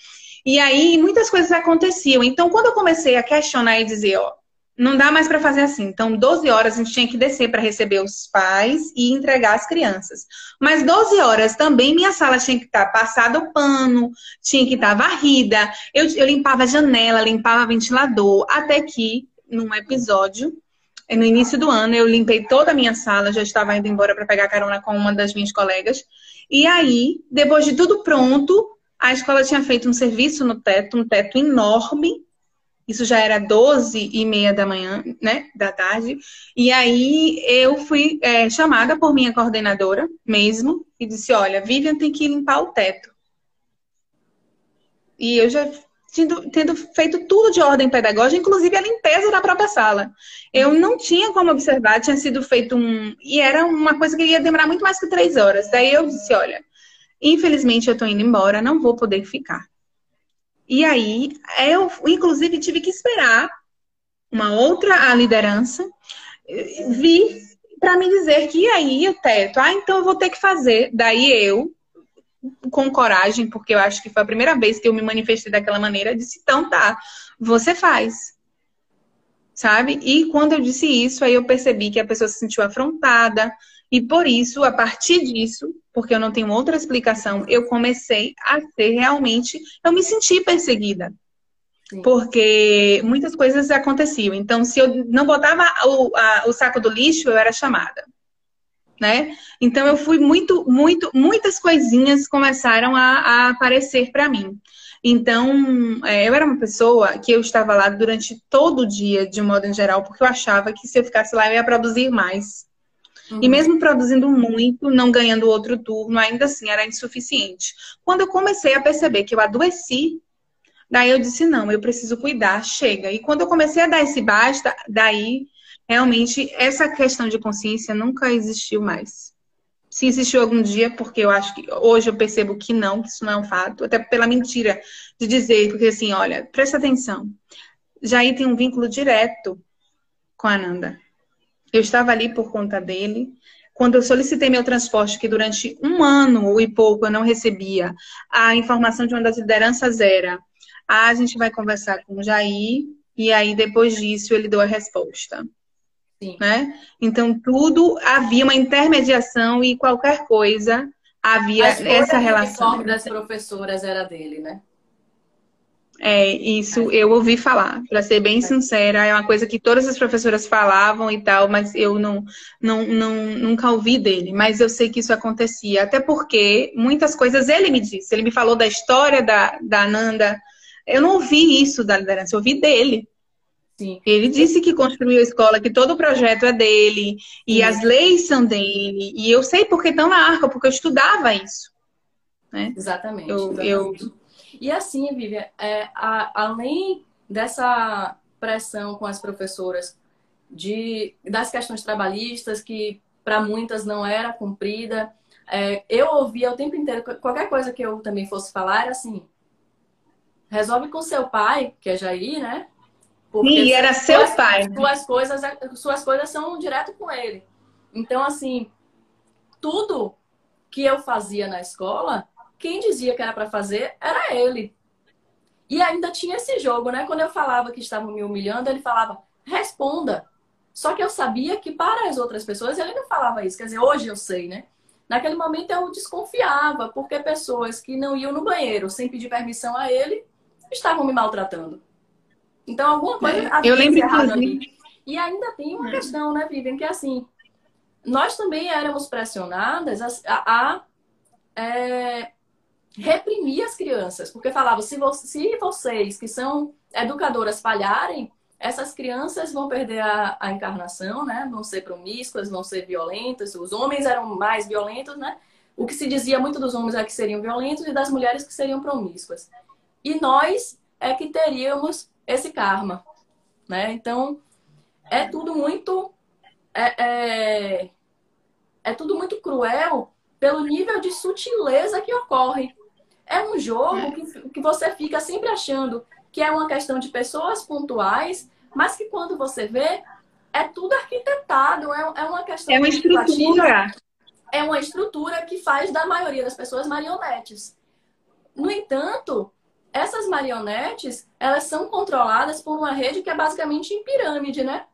E aí, muitas coisas aconteciam. Então, quando eu comecei a questionar e dizer, ó, não dá mais para fazer assim. Então, 12 horas a gente tinha que descer para receber os pais e entregar as crianças. Mas 12 horas também minha sala tinha que estar tá passada o pano, tinha que estar tá varrida. Eu, eu limpava a janela, limpava ventilador, até que, num episódio, no início do ano, eu limpei toda a minha sala, já estava indo embora para pegar carona com uma das minhas colegas. E aí, depois de tudo pronto, a escola tinha feito um serviço no teto, um teto enorme, isso já era 12 e meia da manhã, né, da tarde. E aí eu fui é, chamada por minha coordenadora mesmo e disse, olha, Vivian tem que limpar o teto. E eu já tendo, tendo feito tudo de ordem pedagógica, inclusive a limpeza da própria sala. Eu não tinha como observar, tinha sido feito um... E era uma coisa que ia demorar muito mais que três horas. Daí eu disse, olha, infelizmente eu tô indo embora, não vou poder ficar. E aí, eu, inclusive, tive que esperar uma outra liderança vir para me dizer que aí o teto, ah, então eu vou ter que fazer. Daí eu, com coragem, porque eu acho que foi a primeira vez que eu me manifestei daquela maneira, disse, então tá, você faz. Sabe? E quando eu disse isso, aí eu percebi que a pessoa se sentiu afrontada, e por isso, a partir disso, porque eu não tenho outra explicação, eu comecei a ser realmente, eu me senti perseguida. Sim. Porque muitas coisas aconteciam. Então, se eu não botava o, a, o saco do lixo, eu era chamada. Né? Então eu fui muito, muito, muitas coisinhas começaram a, a aparecer para mim. Então, é, eu era uma pessoa que eu estava lá durante todo o dia, de modo em geral, porque eu achava que se eu ficasse lá eu ia produzir mais. Uhum. E mesmo produzindo muito, não ganhando outro turno, ainda assim era insuficiente. Quando eu comecei a perceber que eu adoeci, daí eu disse: não, eu preciso cuidar, chega. E quando eu comecei a dar esse basta, daí realmente essa questão de consciência nunca existiu mais. Se existiu algum dia, porque eu acho que hoje eu percebo que não, que isso não é um fato, até pela mentira de dizer, porque assim, olha, presta atenção. Jair tem um vínculo direto com a Ananda. Eu estava ali por conta dele. Quando eu solicitei meu transporte, que durante um ano e pouco eu não recebia, a informação de uma das lideranças era: ah, a gente vai conversar com o Jair, e aí depois disso ele deu a resposta. Sim. Né? Então, tudo havia uma intermediação e qualquer coisa havia essa relação. Das professoras era dele, né? É, isso eu ouvi falar, para ser bem sincera, é uma coisa que todas as professoras falavam e tal, mas eu não, não, não, nunca ouvi dele. Mas eu sei que isso acontecia, até porque muitas coisas ele me disse. Ele me falou da história da, da Nanda. Eu não ouvi isso da liderança, eu ouvi dele. Sim. Ele disse que construiu a escola, que todo o projeto é dele, e Sim. as leis são dele. E eu sei porque estão na arca, porque eu estudava isso. Né? Exatamente. Eu, exatamente. eu e assim, Vivian, é, a, além dessa pressão com as professoras de, das questões trabalhistas, que para muitas não era cumprida, é, eu ouvia o tempo inteiro, qualquer coisa que eu também fosse falar era assim, resolve com seu pai, que é Jair, né? Porque Sim, era seu suas, pai. Suas coisas, suas coisas são direto com ele. Então, assim, tudo que eu fazia na escola, quem dizia que era para fazer era ele. E ainda tinha esse jogo, né? Quando eu falava que estavam me humilhando, ele falava, responda. Só que eu sabia que para as outras pessoas ele não falava isso. Quer dizer, hoje eu sei, né? Naquele momento eu desconfiava, porque pessoas que não iam no banheiro sem pedir permissão a ele estavam me maltratando. Então, alguma coisa é, eu lembro errada ali. E ainda tem uma questão, né, Vivian, que é assim, nós também éramos pressionadas a, a, a é, reprimir as crianças, porque falava, se, vo se vocês que são educadoras falharem, essas crianças vão perder a, a, encarnação, né? Vão ser promíscuas, vão ser violentas. Os homens eram mais violentos, né? O que se dizia muito dos homens é que seriam violentos e das mulheres que seriam promíscuas. E nós é que teríamos esse karma, né? Então, é tudo muito... É, é, é tudo muito cruel pelo nível de sutileza que ocorre. É um jogo é. que, que você fica sempre achando que é uma questão de pessoas pontuais, mas que quando você vê, é tudo arquitetado, é, é uma questão. É uma estrutura. É uma estrutura que faz da maioria das pessoas marionetes. No entanto, essas marionetes, elas são controladas por uma rede que é basicamente em pirâmide, né?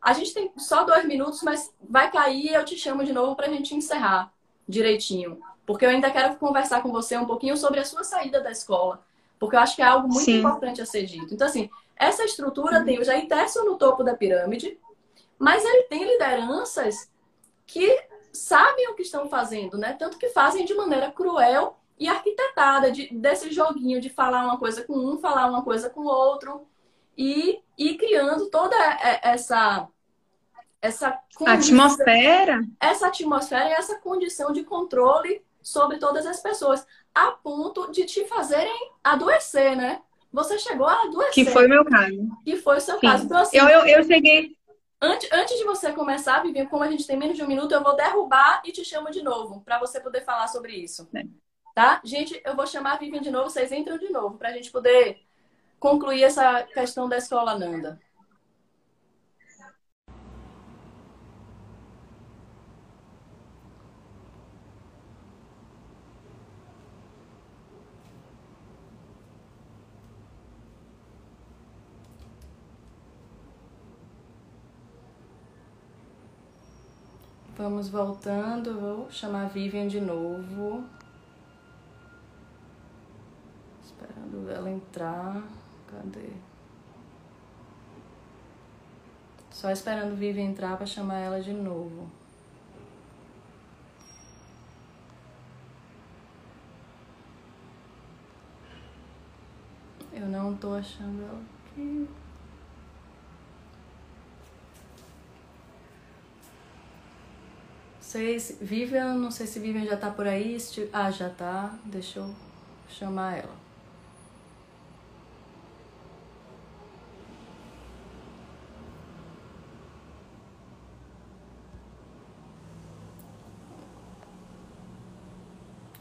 A gente tem só dois minutos, mas vai cair e eu te chamo de novo para a gente encerrar direitinho. Porque eu ainda quero conversar com você um pouquinho sobre a sua saída da escola. Porque eu acho que é algo muito Sim. importante a ser dito. Então, assim, essa estrutura tem o Jair Terço no topo da pirâmide, mas ele tem lideranças que sabem o que estão fazendo, né? Tanto que fazem de maneira cruel e arquitetada, de, desse joguinho de falar uma coisa com um, falar uma coisa com o outro, e, e criando toda essa essa atmosfera, essa atmosfera e essa condição de controle sobre todas as pessoas, a ponto de te fazerem adoecer, né? Você chegou a adoecer. Que foi meu caso. Que foi o seu Sim. caso. Então, assim, eu, eu, eu cheguei. Antes, antes de você começar, Vivian, como a gente tem menos de um minuto, eu vou derrubar e te chamo de novo, para você poder falar sobre isso. É. Tá? Gente, eu vou chamar a Vivian de novo, vocês entram de novo, para a gente poder concluir essa questão da escola Nanda. Vamos voltando, vou chamar Vivian de novo. Esperando ela entrar. Cadê? Só esperando Vivian entrar para chamar ela de novo. Eu não tô achando ela aqui. Se. Vivian, não sei se Vivian já tá por aí. Ah, já tá. Deixa eu chamar ela.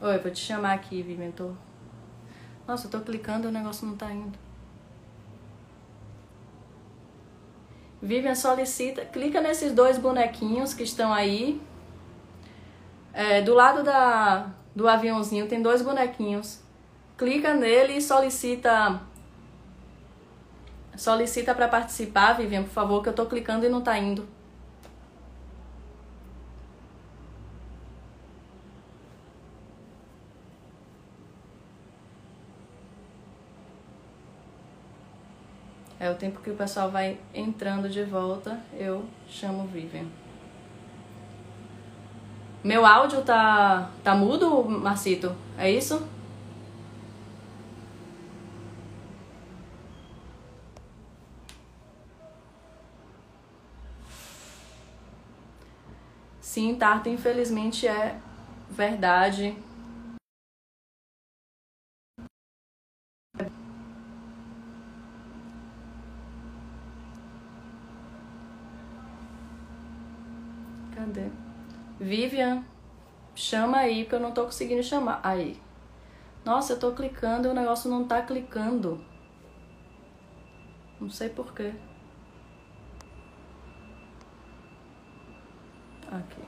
Oi, vou te chamar aqui, Vivian. Tô... Nossa, eu tô clicando e o negócio não tá indo. Vivian solicita, clica nesses dois bonequinhos que estão aí. É, do lado da, do aviãozinho tem dois bonequinhos. Clica nele e solicita solicita para participar, Vivian, por favor, que eu tô clicando e não tá indo. É o tempo que o pessoal vai entrando de volta, eu chamo Vivian. Meu áudio tá, tá mudo, Marcito? É isso? Sim, Tarta, infelizmente é verdade. Cadê? Vivian, chama aí, porque eu não tô conseguindo chamar. Aí. Nossa, eu tô clicando e o negócio não tá clicando. Não sei porquê. Aqui.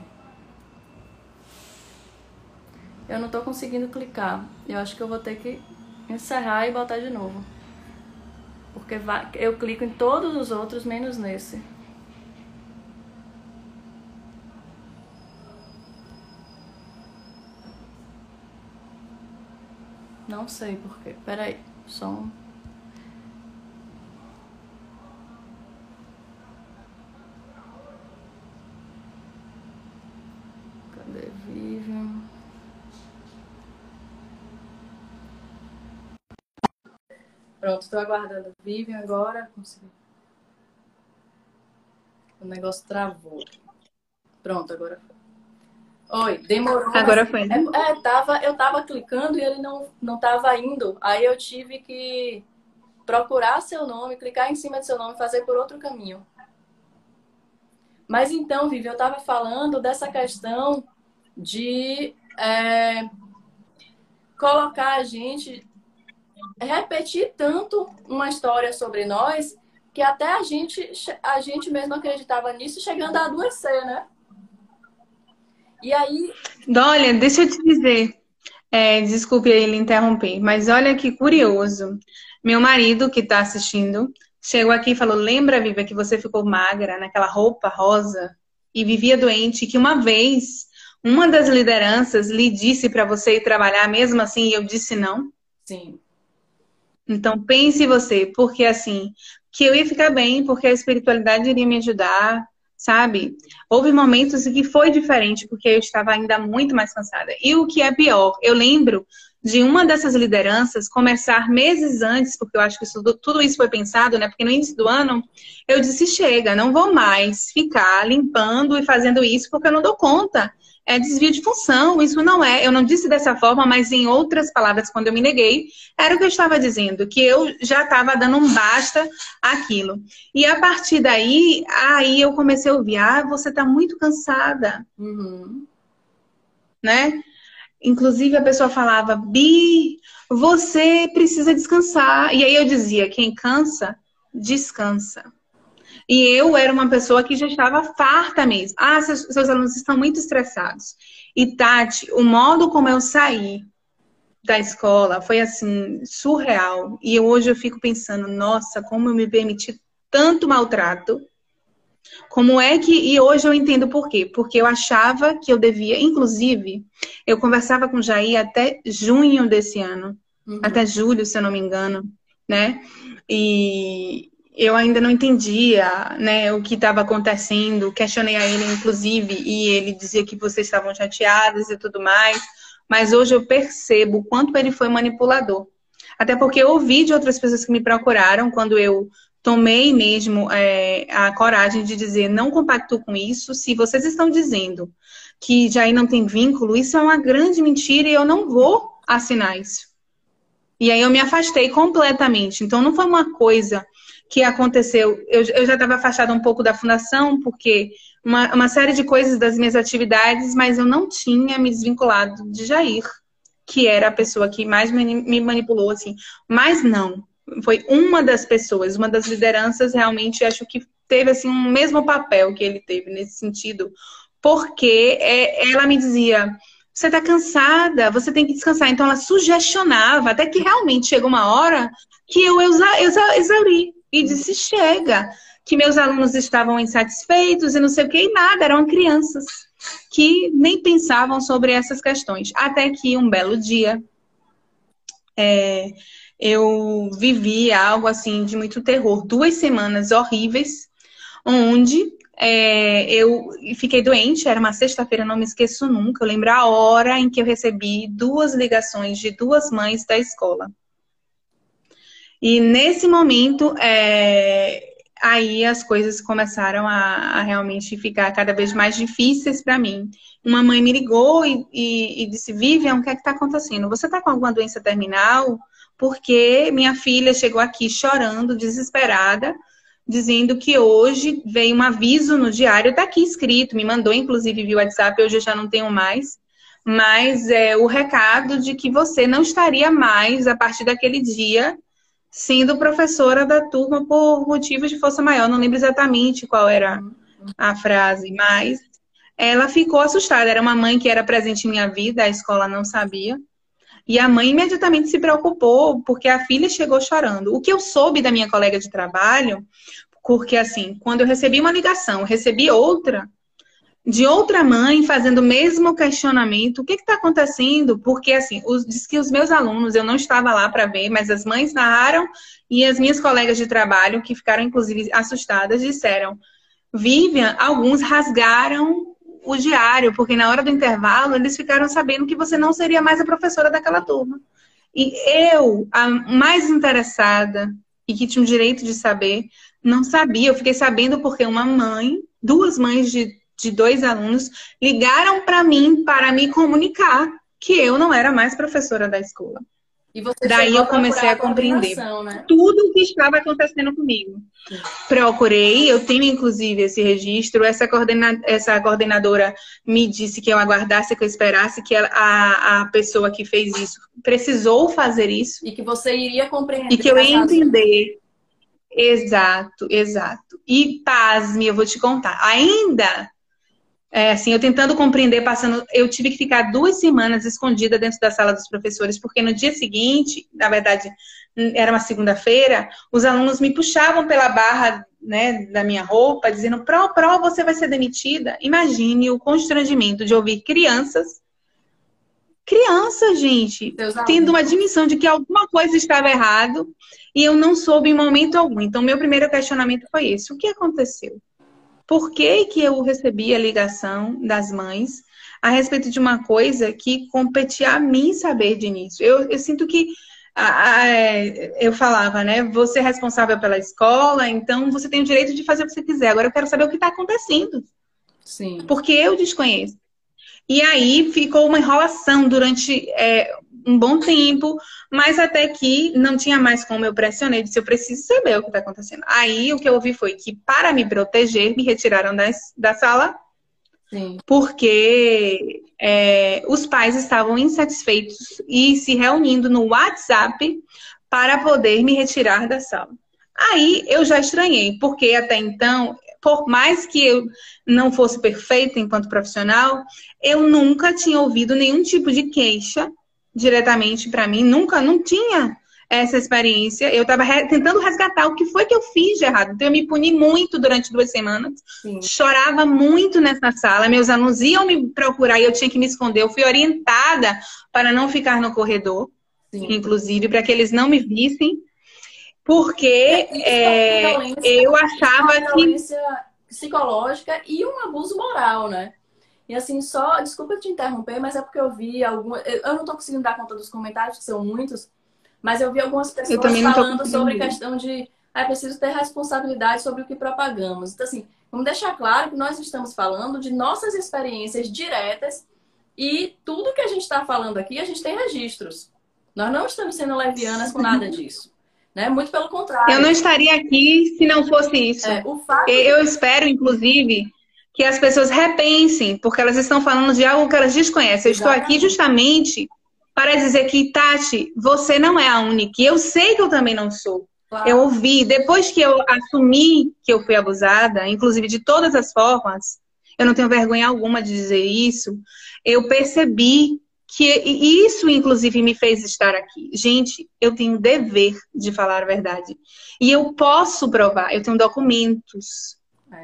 Eu não tô conseguindo clicar. Eu acho que eu vou ter que encerrar e botar de novo. Porque eu clico em todos os outros, menos nesse. Não sei porquê. Peraí, só um. Cadê Vivian? Pronto, estou aguardando Vivian agora. Consegui. O negócio travou. Pronto, agora foi. Oi, demorou. Agora foi. Né? É, é, tava, eu tava clicando e ele não, não tava indo. Aí eu tive que procurar seu nome, clicar em cima do seu nome, fazer por outro caminho. Mas então, Vivi, eu estava falando dessa questão de é, colocar a gente, repetir tanto uma história sobre nós que até a gente, a gente mesmo acreditava nisso, chegando a adoecer, né? E aí. Olha, deixa eu te dizer. É, desculpe ele interromper, mas olha que curioso. Meu marido, que está assistindo, chegou aqui e falou: Lembra, Viva, que você ficou magra naquela roupa rosa e vivia doente? Que uma vez uma das lideranças lhe disse para você ir trabalhar mesmo assim e eu disse não? Sim. Então pense você, porque assim, que eu ia ficar bem, porque a espiritualidade iria me ajudar, sabe? Houve momentos em que foi diferente, porque eu estava ainda muito mais cansada. E o que é pior, eu lembro de uma dessas lideranças começar meses antes, porque eu acho que isso, tudo isso foi pensado, né? Porque no início do ano eu disse: chega, não vou mais ficar limpando e fazendo isso, porque eu não dou conta é desvio de função. Isso não é. Eu não disse dessa forma, mas em outras palavras, quando eu me neguei, era o que eu estava dizendo, que eu já estava dando um basta aquilo. E a partir daí, aí eu comecei a ouvir: ah, você está muito cansada. Uhum. Né? Inclusive a pessoa falava: Bi, você precisa descansar. E aí eu dizia: quem cansa, descansa. E eu era uma pessoa que já estava farta mesmo. Ah, seus, seus alunos estão muito estressados. E Tati, o modo como eu saí da escola foi assim, surreal. E hoje eu fico pensando, nossa, como eu me permiti tanto maltrato. Como é que. E hoje eu entendo por quê. Porque eu achava que eu devia. Inclusive, eu conversava com o Jair até junho desse ano. Uhum. Até julho, se eu não me engano. Né? E, eu ainda não entendia né, o que estava acontecendo. Questionei a ele, inclusive, e ele dizia que vocês estavam chateadas e tudo mais. Mas hoje eu percebo o quanto ele foi manipulador. Até porque eu ouvi de outras pessoas que me procuraram quando eu tomei mesmo é, a coragem de dizer não compacto com isso. Se vocês estão dizendo que aí não tem vínculo, isso é uma grande mentira e eu não vou assinar isso. E aí eu me afastei completamente. Então não foi uma coisa que aconteceu. Eu, eu já estava afastada um pouco da fundação, porque uma, uma série de coisas das minhas atividades, mas eu não tinha me desvinculado de Jair, que era a pessoa que mais me manipulou, assim. Mas não. Foi uma das pessoas, uma das lideranças, realmente acho que teve assim um mesmo papel que ele teve nesse sentido, porque é, ela me dizia você está cansada, você tem que descansar. Então ela sugestionava, até que realmente chegou uma hora que eu exa, exa, exauri e disse: chega, que meus alunos estavam insatisfeitos e não sei o que, e nada, eram crianças que nem pensavam sobre essas questões. Até que um belo dia é, eu vivi algo assim de muito terror, duas semanas horríveis, onde é, eu fiquei doente, era uma sexta-feira, não me esqueço nunca. Eu lembro a hora em que eu recebi duas ligações de duas mães da escola. E nesse momento, é, aí as coisas começaram a, a, realmente ficar cada vez mais difíceis para mim. Uma mãe me ligou e, e, e disse: Vivian, o que é está acontecendo? Você está com alguma doença terminal? Porque minha filha chegou aqui chorando, desesperada dizendo que hoje veio um aviso no diário, está aqui escrito, me mandou inclusive via WhatsApp, hoje eu já não tenho mais, mas é o recado de que você não estaria mais, a partir daquele dia, sendo professora da turma por motivos de força maior. Não lembro exatamente qual era a frase, mas ela ficou assustada. Era uma mãe que era presente em minha vida, a escola não sabia. E a mãe imediatamente se preocupou porque a filha chegou chorando. O que eu soube da minha colega de trabalho, porque assim, quando eu recebi uma ligação, recebi outra de outra mãe fazendo o mesmo questionamento, o que está acontecendo? Porque assim, os, diz que os meus alunos, eu não estava lá para ver, mas as mães narraram e as minhas colegas de trabalho, que ficaram inclusive assustadas, disseram: Vivian, alguns rasgaram o diário, porque na hora do intervalo eles ficaram sabendo que você não seria mais a professora daquela turma. E eu, a mais interessada e que tinha o direito de saber, não sabia. Eu fiquei sabendo porque uma mãe, duas mães de, de dois alunos, ligaram para mim para me comunicar que eu não era mais professora da escola. Daí eu comecei a, a compreender né? tudo o que estava acontecendo comigo. Procurei, eu tenho inclusive esse registro. Essa, coordena, essa coordenadora me disse que eu aguardasse, que eu esperasse, que ela, a, a pessoa que fez isso precisou fazer isso. E que você iria compreender. E que eu ia entender. Exato, exato. E pasme, eu vou te contar. Ainda é, assim, eu tentando compreender, passando, eu tive que ficar duas semanas escondida dentro da sala dos professores, porque no dia seguinte, na verdade, era uma segunda-feira, os alunos me puxavam pela barra né, da minha roupa, dizendo: Pro, Pro, você vai ser demitida. Imagine o constrangimento de ouvir crianças, crianças, gente, tendo uma admissão de que alguma coisa estava errado e eu não soube em momento algum. Então, meu primeiro questionamento foi esse: o que aconteceu? Por que, que eu recebi a ligação das mães a respeito de uma coisa que competia a mim saber de início. Eu, eu sinto que a, a, eu falava, né? Você é responsável pela escola, então você tem o direito de fazer o que você quiser. Agora eu quero saber o que está acontecendo. Sim. Porque eu desconheço. E aí ficou uma enrolação durante é, um bom tempo, mas até que não tinha mais como eu pressionei, disse, eu preciso saber o que está acontecendo. Aí o que eu ouvi foi que, para me proteger, me retiraram da, da sala, Sim. porque é, os pais estavam insatisfeitos e se reunindo no WhatsApp para poder me retirar da sala. Aí eu já estranhei, porque até então, por mais que eu não fosse perfeita enquanto profissional, eu nunca tinha ouvido nenhum tipo de queixa diretamente para mim, nunca, não tinha essa experiência. Eu estava re tentando resgatar o que foi que eu fiz de errado. Então, eu me puni muito durante duas semanas. Sim. Chorava muito nessa sala. Meus alunos iam me procurar e eu tinha que me esconder. Eu fui orientada para não ficar no corredor, Sim. inclusive, para que eles não me vissem. Porque é, é, eu achava uma que. psicológica e um abuso moral, né? E assim, só, desculpa te interromper, mas é porque eu vi algumas. Eu não tô conseguindo dar conta dos comentários, que são muitos, mas eu vi algumas pessoas falando sobre questão de é preciso ter responsabilidade sobre o que propagamos. Então, assim, Vamos deixar claro que nós estamos falando de nossas experiências diretas e tudo que a gente está falando aqui, a gente tem registros. Nós não estamos sendo levianas com nada disso. Né? Muito pelo contrário. Eu não estaria aqui se não fosse isso. É. Eu espero, inclusive, que as pessoas repensem, porque elas estão falando de algo que elas desconhecem. Eu estou aqui justamente para dizer que, Tati, você não é a única. E eu sei que eu também não sou. Claro. Eu ouvi, depois que eu assumi que eu fui abusada, inclusive de todas as formas, eu não tenho vergonha alguma de dizer isso, eu percebi que isso, inclusive, me fez estar aqui. Gente, eu tenho dever de falar a verdade. E eu posso provar, eu tenho documentos.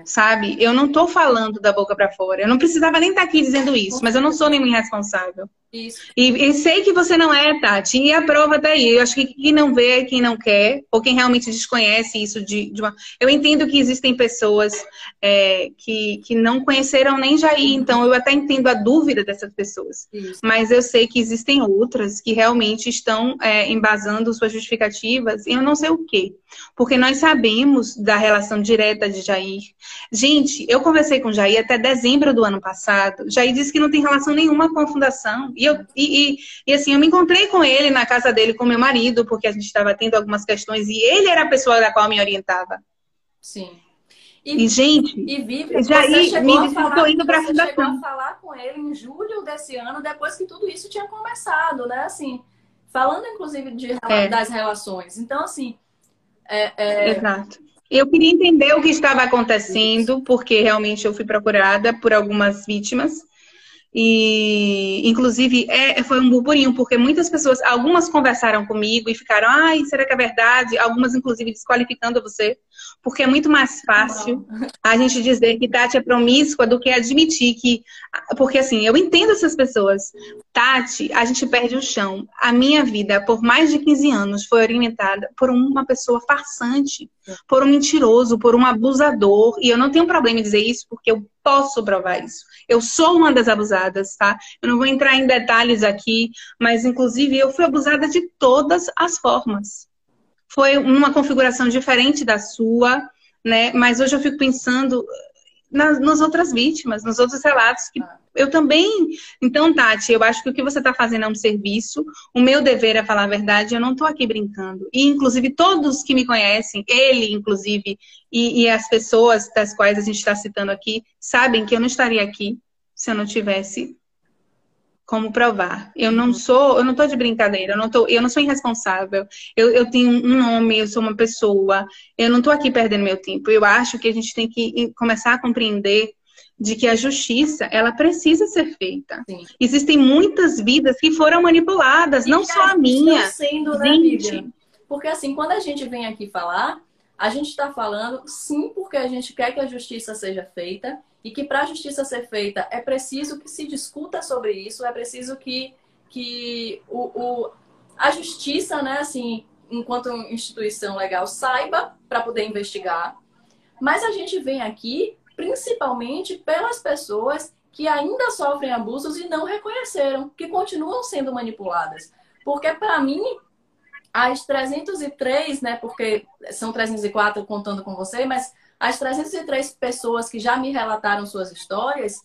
Sabe? Eu não tô falando da boca para fora. Eu não precisava nem estar tá aqui dizendo isso, mas eu não sou nenhum irresponsável. Isso. E, e, sei que você não é, Tati. E a prova tá aí. Eu acho que quem não vê, quem não quer, ou quem realmente desconhece isso de, de uma. Eu entendo que existem pessoas é, que, que não conheceram nem Jair, então eu até entendo a dúvida dessas pessoas. Isso. Mas eu sei que existem outras que realmente estão é, embasando suas justificativas e eu não sei o quê. Porque nós sabemos da relação direta de Jair. Gente, eu conversei com Jair até dezembro do ano passado. Jair disse que não tem relação nenhuma com a fundação. E, eu, e, e, e, assim, eu me encontrei com ele na casa dele com meu marido, porque a gente estava tendo algumas questões e ele era a pessoa da qual me orientava. Sim. E, e gente, e Vivi, já você me disse que estou indo para a fundação. chegou a falar com ele em julho desse ano, depois que tudo isso tinha começado, né? Assim, falando inclusive de, é. das relações. Então, assim. É, é... Exato. Eu queria entender o que estava acontecendo, porque realmente eu fui procurada por algumas vítimas. E, inclusive, é, foi um burburinho, porque muitas pessoas, algumas conversaram comigo e ficaram, ai, será que é verdade? Algumas, inclusive, desqualificando você, porque é muito mais fácil Não. a gente dizer que Tati é promíscua do que admitir que. Porque, assim, eu entendo essas pessoas. Tati, a gente perde o chão. A minha vida, por mais de 15 anos, foi orientada por uma pessoa farsante, por um mentiroso, por um abusador. E eu não tenho problema em dizer isso, porque eu posso provar isso. Eu sou uma das abusadas, tá? Eu não vou entrar em detalhes aqui, mas inclusive eu fui abusada de todas as formas. Foi uma configuração diferente da sua, né? Mas hoje eu fico pensando nas, nas outras vítimas, nos outros relatos que eu também. Então, Tati, eu acho que o que você está fazendo é um serviço. O meu dever é falar a verdade. Eu não estou aqui brincando. E, inclusive, todos que me conhecem, ele, inclusive, e, e as pessoas das quais a gente está citando aqui, sabem que eu não estaria aqui se eu não tivesse como provar. Eu não sou, eu não tô de brincadeira, eu não tô, eu não sou irresponsável. Eu, eu tenho um nome, eu sou uma pessoa. Eu não tô aqui perdendo meu tempo. Eu acho que a gente tem que começar a compreender de que a justiça ela precisa ser feita. Sim. Existem muitas vidas que foram manipuladas, e não só a minha. Sendo, né. Porque assim, quando a gente vem aqui falar, a gente está falando sim porque a gente quer que a justiça seja feita e que para a justiça ser feita é preciso que se discuta sobre isso, é preciso que, que o, o a justiça, né, assim, enquanto instituição legal, saiba para poder investigar. Mas a gente vem aqui principalmente pelas pessoas que ainda sofrem abusos e não reconheceram, que continuam sendo manipuladas. Porque, para mim, as 303, né, porque são 304 contando com você, mas as 303 pessoas que já me relataram suas histórias,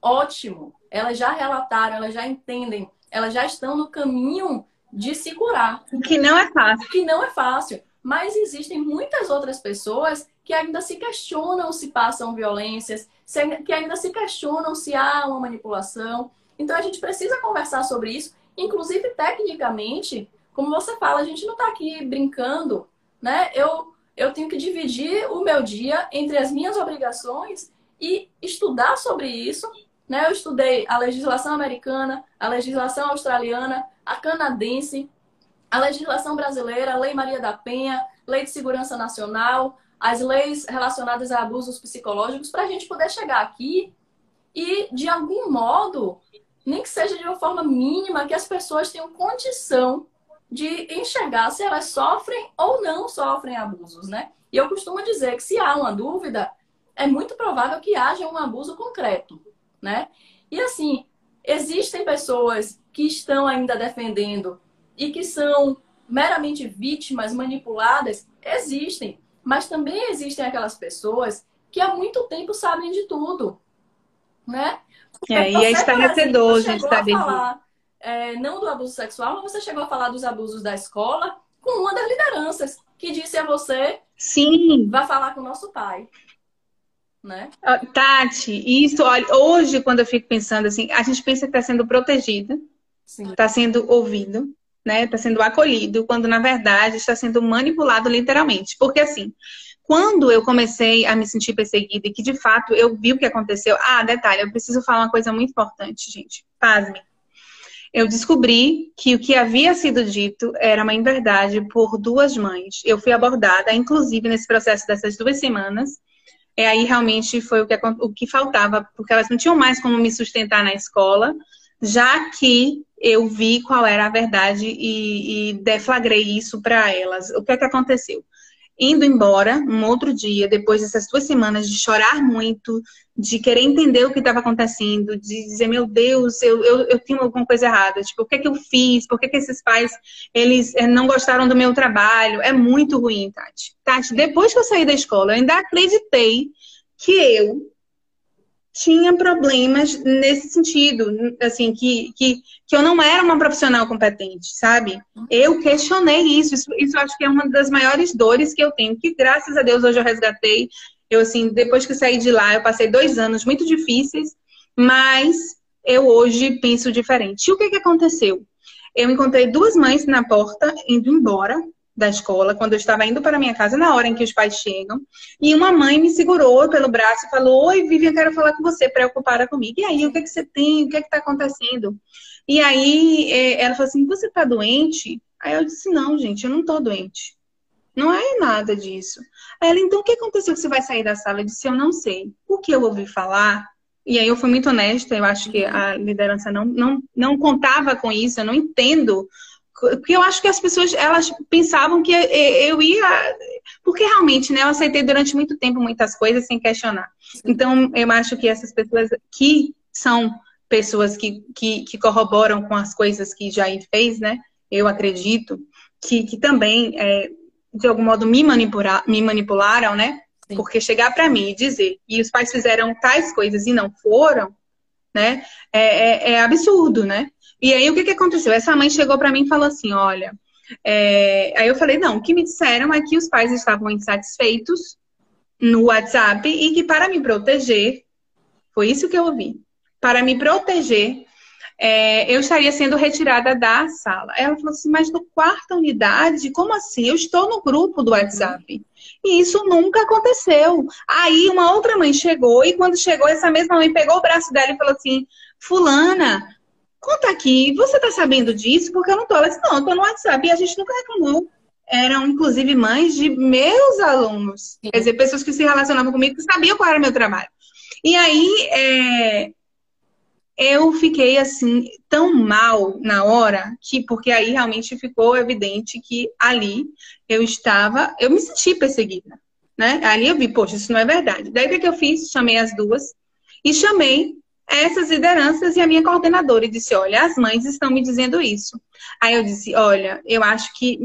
ótimo. Elas já relataram, elas já entendem, elas já estão no caminho de se curar. Que não é fácil. Que não é fácil. Mas existem muitas outras pessoas que ainda se questionam se passam violências, que ainda se questionam se há uma manipulação. Então a gente precisa conversar sobre isso, inclusive tecnicamente, como você fala, a gente não está aqui brincando, né? Eu eu tenho que dividir o meu dia entre as minhas obrigações e estudar sobre isso. Né? Eu estudei a legislação americana, a legislação australiana, a canadense, a legislação brasileira, a Lei Maria da Penha, Lei de Segurança Nacional, as leis relacionadas a abusos psicológicos, para a gente poder chegar aqui e, de algum modo, nem que seja de uma forma mínima, que as pessoas tenham condição de enxergar se elas sofrem ou não sofrem abusos, né? E eu costumo dizer que se há uma dúvida, é muito provável que haja um abuso concreto, né? E assim, existem pessoas que estão ainda defendendo e que são meramente vítimas manipuladas, existem, mas também existem aquelas pessoas que há muito tempo sabem de tudo, né? É, e é estarrecedor, gente, saber falar, é, não do abuso sexual, mas você chegou a falar dos abusos da escola com uma das lideranças que disse a você, sim, vai falar com o nosso pai. Né? Tati, isso, olha, hoje quando eu fico pensando assim, a gente pensa que está sendo protegida, está sendo ouvido, né? Está sendo acolhido, quando na verdade está sendo manipulado literalmente. Porque assim, quando eu comecei a me sentir perseguida e que de fato eu vi o que aconteceu, ah, detalhe, eu preciso falar uma coisa muito importante, gente. Pasme. Eu descobri que o que havia sido dito era uma inverdade por duas mães. Eu fui abordada, inclusive, nesse processo dessas duas semanas. E aí realmente foi o que, o que faltava, porque elas não tinham mais como me sustentar na escola, já que eu vi qual era a verdade e, e deflagrei isso para elas. O que é que aconteceu? Indo embora um outro dia, depois dessas duas semanas de chorar muito, de querer entender o que estava acontecendo, de dizer, meu Deus, eu, eu, eu tenho alguma coisa errada. Tipo, o que é que eu fiz? Por que, que esses pais, eles eh, não gostaram do meu trabalho? É muito ruim, Tati. Tati, depois que eu saí da escola, eu ainda acreditei que eu tinha problemas nesse sentido, assim, que, que, que eu não era uma profissional competente, sabe? Eu questionei isso, isso, isso acho que é uma das maiores dores que eu tenho, que graças a Deus hoje eu resgatei. Eu, assim, depois que saí de lá, eu passei dois anos muito difíceis, mas eu hoje penso diferente. E o que, que aconteceu? Eu encontrei duas mães na porta, indo embora, da escola, quando eu estava indo para minha casa, na hora em que os pais chegam, e uma mãe me segurou pelo braço e falou: Oi, Vivian, quero falar com você, preocupada comigo. E aí, o que, é que você tem? O que é está acontecendo? E aí, é, ela falou assim: Você está doente? Aí eu disse: Não, gente, eu não estou doente. Não é nada disso. Aí ela, então, o que aconteceu que você vai sair da sala? Eu disse: Eu não sei. O que eu ouvi falar e aí eu fui muito honesta, eu acho que a liderança não, não, não contava com isso, eu não entendo porque eu acho que as pessoas elas pensavam que eu ia porque realmente né eu aceitei durante muito tempo muitas coisas sem questionar então eu acho que essas pessoas que são pessoas que, que, que corroboram com as coisas que Jair fez né eu acredito que, que também é, de algum modo me, manipular, me manipularam né Sim. porque chegar para mim e dizer que os pais fizeram tais coisas e não foram né é, é, é absurdo né e aí, o que, que aconteceu? Essa mãe chegou para mim e falou assim: olha. É... Aí eu falei: não, o que me disseram é que os pais estavam insatisfeitos no WhatsApp e que para me proteger, foi isso que eu ouvi, para me proteger, é, eu estaria sendo retirada da sala. Ela falou assim, mas no quarta unidade, como assim? Eu estou no grupo do WhatsApp. E isso nunca aconteceu. Aí uma outra mãe chegou, e quando chegou, essa mesma mãe pegou o braço dela e falou assim: Fulana, conta aqui, você tá sabendo disso? Porque eu não tô. Ela disse, não, eu tô no WhatsApp e a gente nunca reclamou. Eram, inclusive, mães de meus alunos. Quer dizer, pessoas que se relacionavam comigo que sabiam qual era o meu trabalho. E aí, é, eu fiquei, assim, tão mal na hora, que porque aí realmente ficou evidente que ali eu estava, eu me senti perseguida. Né? Ali eu vi, poxa, isso não é verdade. Daí o que, que eu fiz? Chamei as duas e chamei essas lideranças e a minha coordenadora e disse: Olha, as mães estão me dizendo isso. Aí eu disse: Olha, eu acho que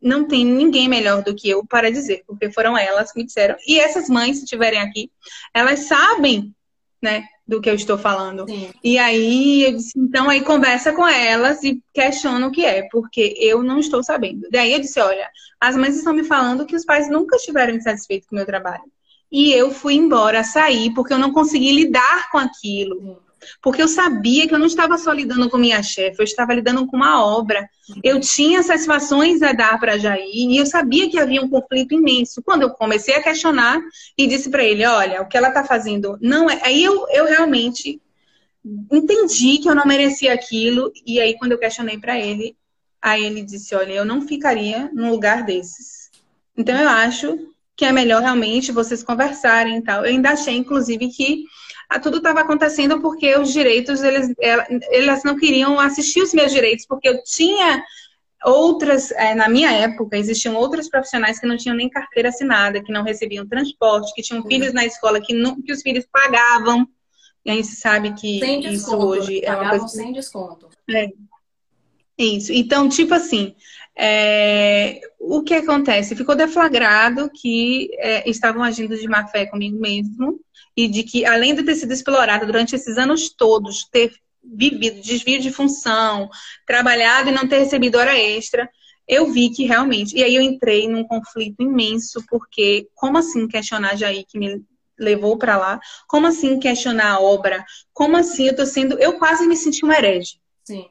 não tem ninguém melhor do que eu para dizer, porque foram elas que me disseram. E essas mães, se estiverem aqui, elas sabem, né, do que eu estou falando. Sim. E aí eu disse: Então, aí conversa com elas e questiona o que é, porque eu não estou sabendo. Daí eu disse: Olha, as mães estão me falando que os pais nunca estiveram insatisfeitos com o meu trabalho. E eu fui embora, saí, porque eu não consegui lidar com aquilo. Porque eu sabia que eu não estava só lidando com minha chefe, eu estava lidando com uma obra. Eu tinha satisfações a dar para Jair e eu sabia que havia um conflito imenso. Quando eu comecei a questionar e disse para ele: Olha, o que ela está fazendo não é. Aí eu, eu realmente entendi que eu não merecia aquilo. E aí, quando eu questionei para ele, aí ele disse: Olha, eu não ficaria num lugar desses. Então, eu acho que é melhor realmente vocês conversarem e tal. Eu ainda achei, inclusive, que tudo estava acontecendo porque os direitos, eles, elas não queriam assistir os meus direitos, porque eu tinha outras, é, na minha época, existiam outros profissionais que não tinham nem carteira assinada, que não recebiam transporte, que tinham filhos na escola que, não, que os filhos pagavam. E aí se sabe que isso hoje é uma coisa. sem desconto. É. Isso. Então, tipo assim, É, o que acontece? Ficou deflagrado que é, estavam agindo de má fé comigo mesmo e de que, além de ter sido explorada durante esses anos todos, ter vivido desvio de função, trabalhado e não ter recebido hora extra, eu vi que realmente. E aí eu entrei num conflito imenso, porque como assim questionar Jair que me levou para lá? Como assim questionar a obra? Como assim eu tô sendo. Eu quase me senti uma herege. Sim.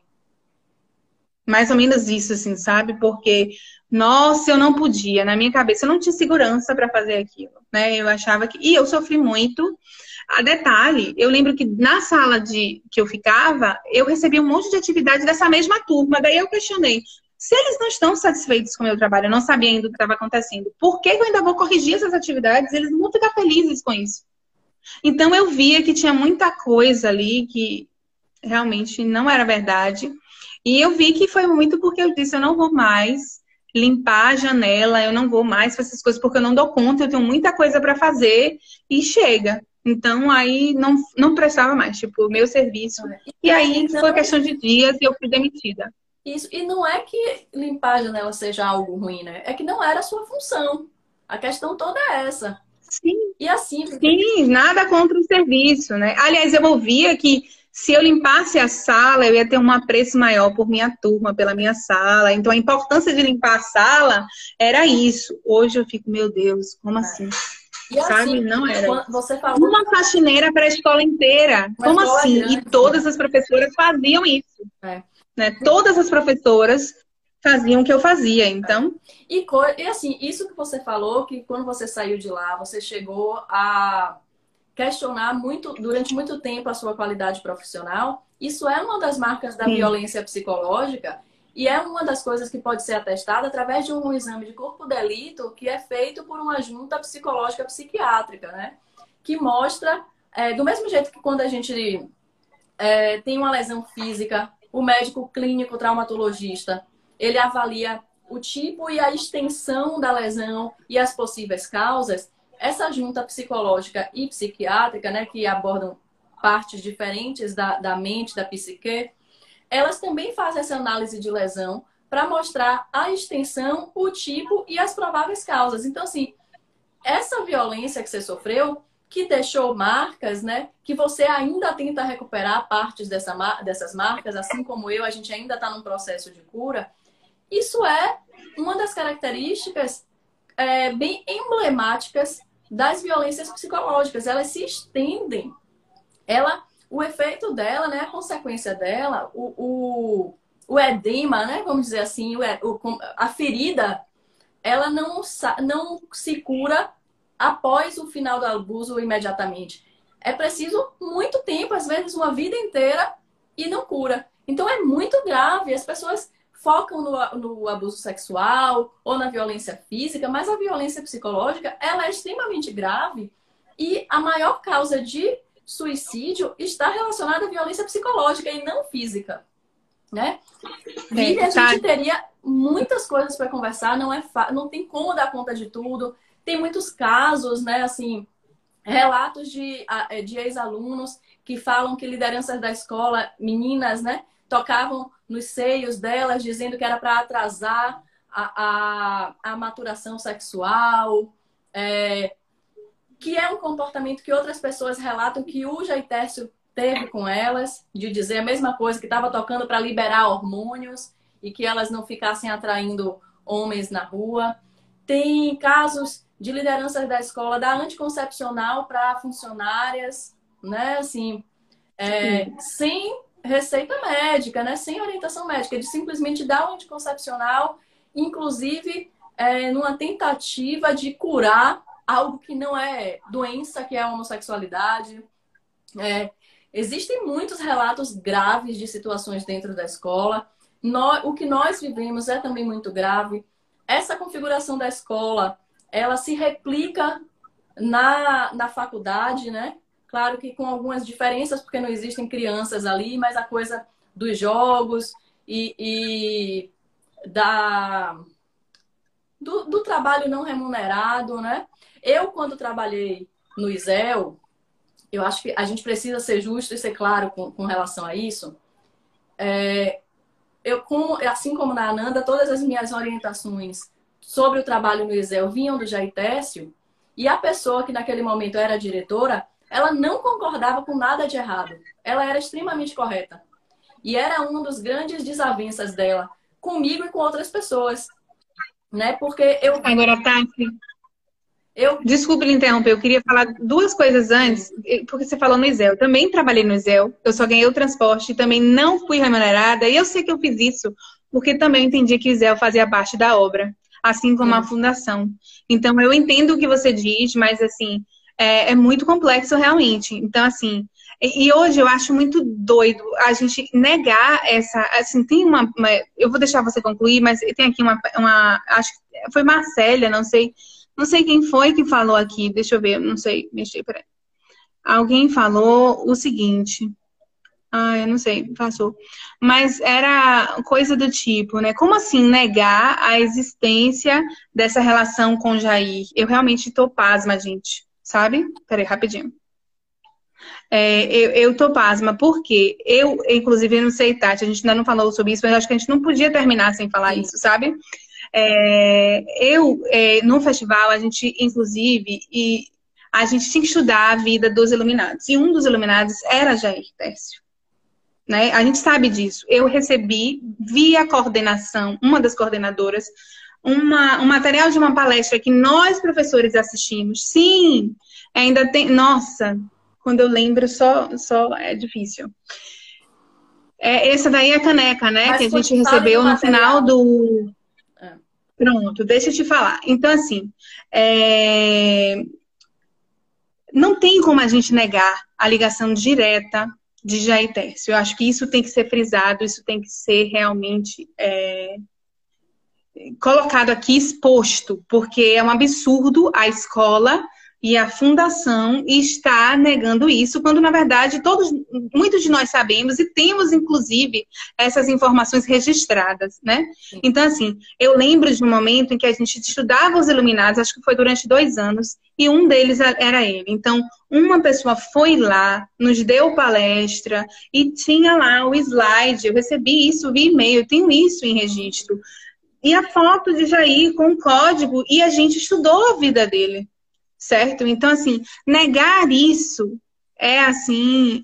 Mais ou menos isso, assim, sabe? Porque, nossa, eu não podia. Na minha cabeça, eu não tinha segurança para fazer aquilo, né? Eu achava que. E eu sofri muito. A detalhe, eu lembro que na sala de que eu ficava, eu recebia um monte de atividade dessa mesma turma. Daí eu questionei, se eles não estão satisfeitos com o meu trabalho, eu não sabia ainda o que estava acontecendo, por que eu ainda vou corrigir essas atividades? Eles não vão ficar felizes com isso. Então eu via que tinha muita coisa ali que realmente não era verdade. E eu vi que foi muito porque eu disse, eu não vou mais limpar a janela, eu não vou mais fazer essas coisas porque eu não dou conta, eu tenho muita coisa para fazer e chega. Então aí não, não prestava mais, tipo, meu serviço. E aí então... foi questão de dias e eu fui demitida. Isso, e não é que limpar a janela seja algo ruim, né? É que não era a sua função. A questão toda é essa. Sim. E assim. Sim, nada contra o serviço, né? Aliás, eu ouvia que se eu limpasse a sala, eu ia ter um apreço maior por minha turma, pela minha sala. Então, a importância de limpar a sala era isso. Hoje eu fico, meu Deus, como é. assim? E Sabe? Assim, não era. Você falou... Uma faxineira para a escola inteira. Uma como assim? Grande, e todas as professoras faziam isso. É. Né? Todas as professoras faziam o que eu fazia, então. E, e assim, isso que você falou, que quando você saiu de lá, você chegou a questionar muito, durante muito tempo a sua qualidade profissional, isso é uma das marcas da Sim. violência psicológica e é uma das coisas que pode ser atestada através de um exame de corpo delito que é feito por uma junta psicológica psiquiátrica, né? Que mostra, é, do mesmo jeito que quando a gente é, tem uma lesão física, o médico clínico traumatologista, ele avalia o tipo e a extensão da lesão e as possíveis causas, essa junta psicológica e psiquiátrica, né, que abordam partes diferentes da, da mente, da psique, elas também fazem essa análise de lesão para mostrar a extensão, o tipo e as prováveis causas. Então, assim, essa violência que você sofreu que deixou marcas, né? Que você ainda tenta recuperar partes dessa, dessas marcas, assim como eu, a gente ainda está num processo de cura. Isso é uma das características é, bem emblemáticas das violências psicológicas. Elas se estendem. Ela, o efeito dela, né? A consequência dela, o, o, o edema, né? Vamos dizer assim, o, a ferida, ela não, não se cura após o final do abuso imediatamente. É preciso muito tempo, às vezes uma vida inteira, e não cura. Então é muito grave. As pessoas focam no, no, abuso sexual ou na violência física, mas a violência psicológica ela é extremamente grave e a maior causa de suicídio está relacionada à violência psicológica e não física, né? E a gente teria muitas coisas para conversar, não é não tem como dar conta de tudo. Tem muitos casos, né, assim, relatos de, é, de ex-alunos que falam que lideranças da escola, meninas, né, tocavam nos seios delas, dizendo que era para atrasar a, a, a, maturação sexual, é, que é um comportamento que outras pessoas relatam que o Jair Tércio teve com elas, de dizer a mesma coisa, que estava tocando para liberar hormônios e que elas não ficassem atraindo homens na rua. Tem casos de lideranças da escola da anticoncepcional para funcionárias, né? Assim, é, sem receita médica, né? Sem orientação médica, de simplesmente dar o anticoncepcional, inclusive é, numa tentativa de curar algo que não é doença, que é a homossexualidade. É, existem muitos relatos graves de situações dentro da escola. O que nós vivemos é também muito grave. Essa configuração da escola ela se replica na, na faculdade, né? Claro que com algumas diferenças, porque não existem crianças ali, mas a coisa dos jogos e, e da, do, do, trabalho não remunerado, né? Eu, quando trabalhei no ISEL, eu acho que a gente precisa ser justo e ser claro com, com relação a isso. É, eu, como, assim como na Ananda, todas as minhas orientações sobre o trabalho no ISEL vinham do Jair Técio, e a pessoa que naquele momento era diretora, ela não concordava com nada de errado. Ela era extremamente correta. E era um dos grandes desavenças dela comigo e com outras pessoas. Né? Porque eu. Agora, Tati. Eu... Desculpe lhe interromper, eu queria falar duas coisas antes, porque você falou no ISEL. Eu também trabalhei no ISEL, eu só ganhei o transporte, também não fui remunerada, e eu sei que eu fiz isso porque também entendi que o ISEL fazia parte da obra, assim como a fundação. Então, eu entendo o que você diz, mas assim, é, é muito complexo realmente. Então, assim, e hoje eu acho muito doido a gente negar essa. Assim, tem uma. uma eu vou deixar você concluir, mas tem aqui uma. uma acho que foi Marcélia, não sei. Não sei quem foi que falou aqui. Deixa eu ver, não sei. Mexer, peraí. Alguém falou o seguinte. Ah, eu não sei, passou. Mas era coisa do tipo, né? Como assim negar a existência dessa relação com Jair? Eu realmente tô pasma, gente. Sabe? Peraí, rapidinho. É, eu, eu tô pasma, porque eu, inclusive, eu não sei, Tati, a gente ainda não falou sobre isso, mas acho que a gente não podia terminar sem falar Sim. isso, sabe? É, eu, é, no festival, a gente, inclusive, e a gente tinha que estudar a vida dos iluminados. E um dos iluminados era Jair Tércio. Né? A gente sabe disso. Eu recebi, via coordenação, uma das coordenadoras, uma, um material de uma palestra que nós, professores, assistimos. Sim, ainda tem. Nossa, quando eu lembro, só, só é difícil. É, essa daí é a caneca, né? Mas que a gente recebeu no final do. É. Pronto, deixa eu te falar. Então, assim, é... não tem como a gente negar a ligação direta de Jair Tércio. Eu acho que isso tem que ser frisado, isso tem que ser realmente é... colocado aqui, exposto, porque é um absurdo a escola e a fundação está negando isso, quando na verdade todos, muitos de nós sabemos e temos inclusive essas informações registradas, né? Então assim, eu lembro de um momento em que a gente estudava os iluminados, acho que foi durante dois anos, e um deles era ele. Então uma pessoa foi lá, nos deu palestra e tinha lá o slide. Eu recebi isso via e-mail, tenho isso em registro. E a foto de Jair com o código, e a gente estudou a vida dele certo? Então, assim, negar isso é assim,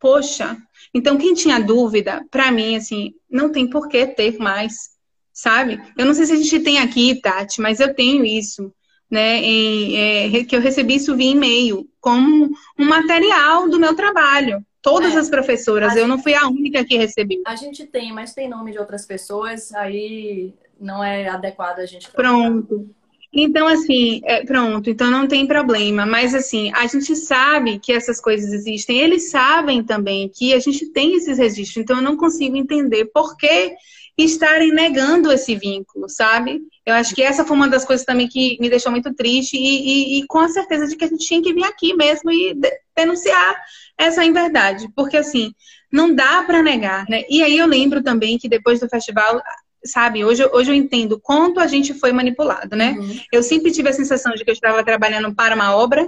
poxa. Então, quem tinha dúvida, para mim, assim, não tem por que ter mais, sabe? Eu não sei se a gente tem aqui, Tati, mas eu tenho isso, né? Em, é, que eu recebi isso via e-mail, como um material do meu trabalho. Todas é, as professoras, eu não fui a única que recebi. A gente tem, mas tem nome de outras pessoas, aí não é adequado a gente. Pronto. Então, assim, é, pronto, então não tem problema. Mas, assim, a gente sabe que essas coisas existem, eles sabem também que a gente tem esses registros, então eu não consigo entender por que estarem negando esse vínculo, sabe? Eu acho que essa foi uma das coisas também que me deixou muito triste e, e, e com a certeza de que a gente tinha que vir aqui mesmo e denunciar essa inverdade, porque, assim, não dá para negar, né? E aí eu lembro também que depois do festival sabe, hoje, hoje eu entendo quanto a gente foi manipulado, né? Uhum. Eu sempre tive a sensação de que eu estava trabalhando para uma obra,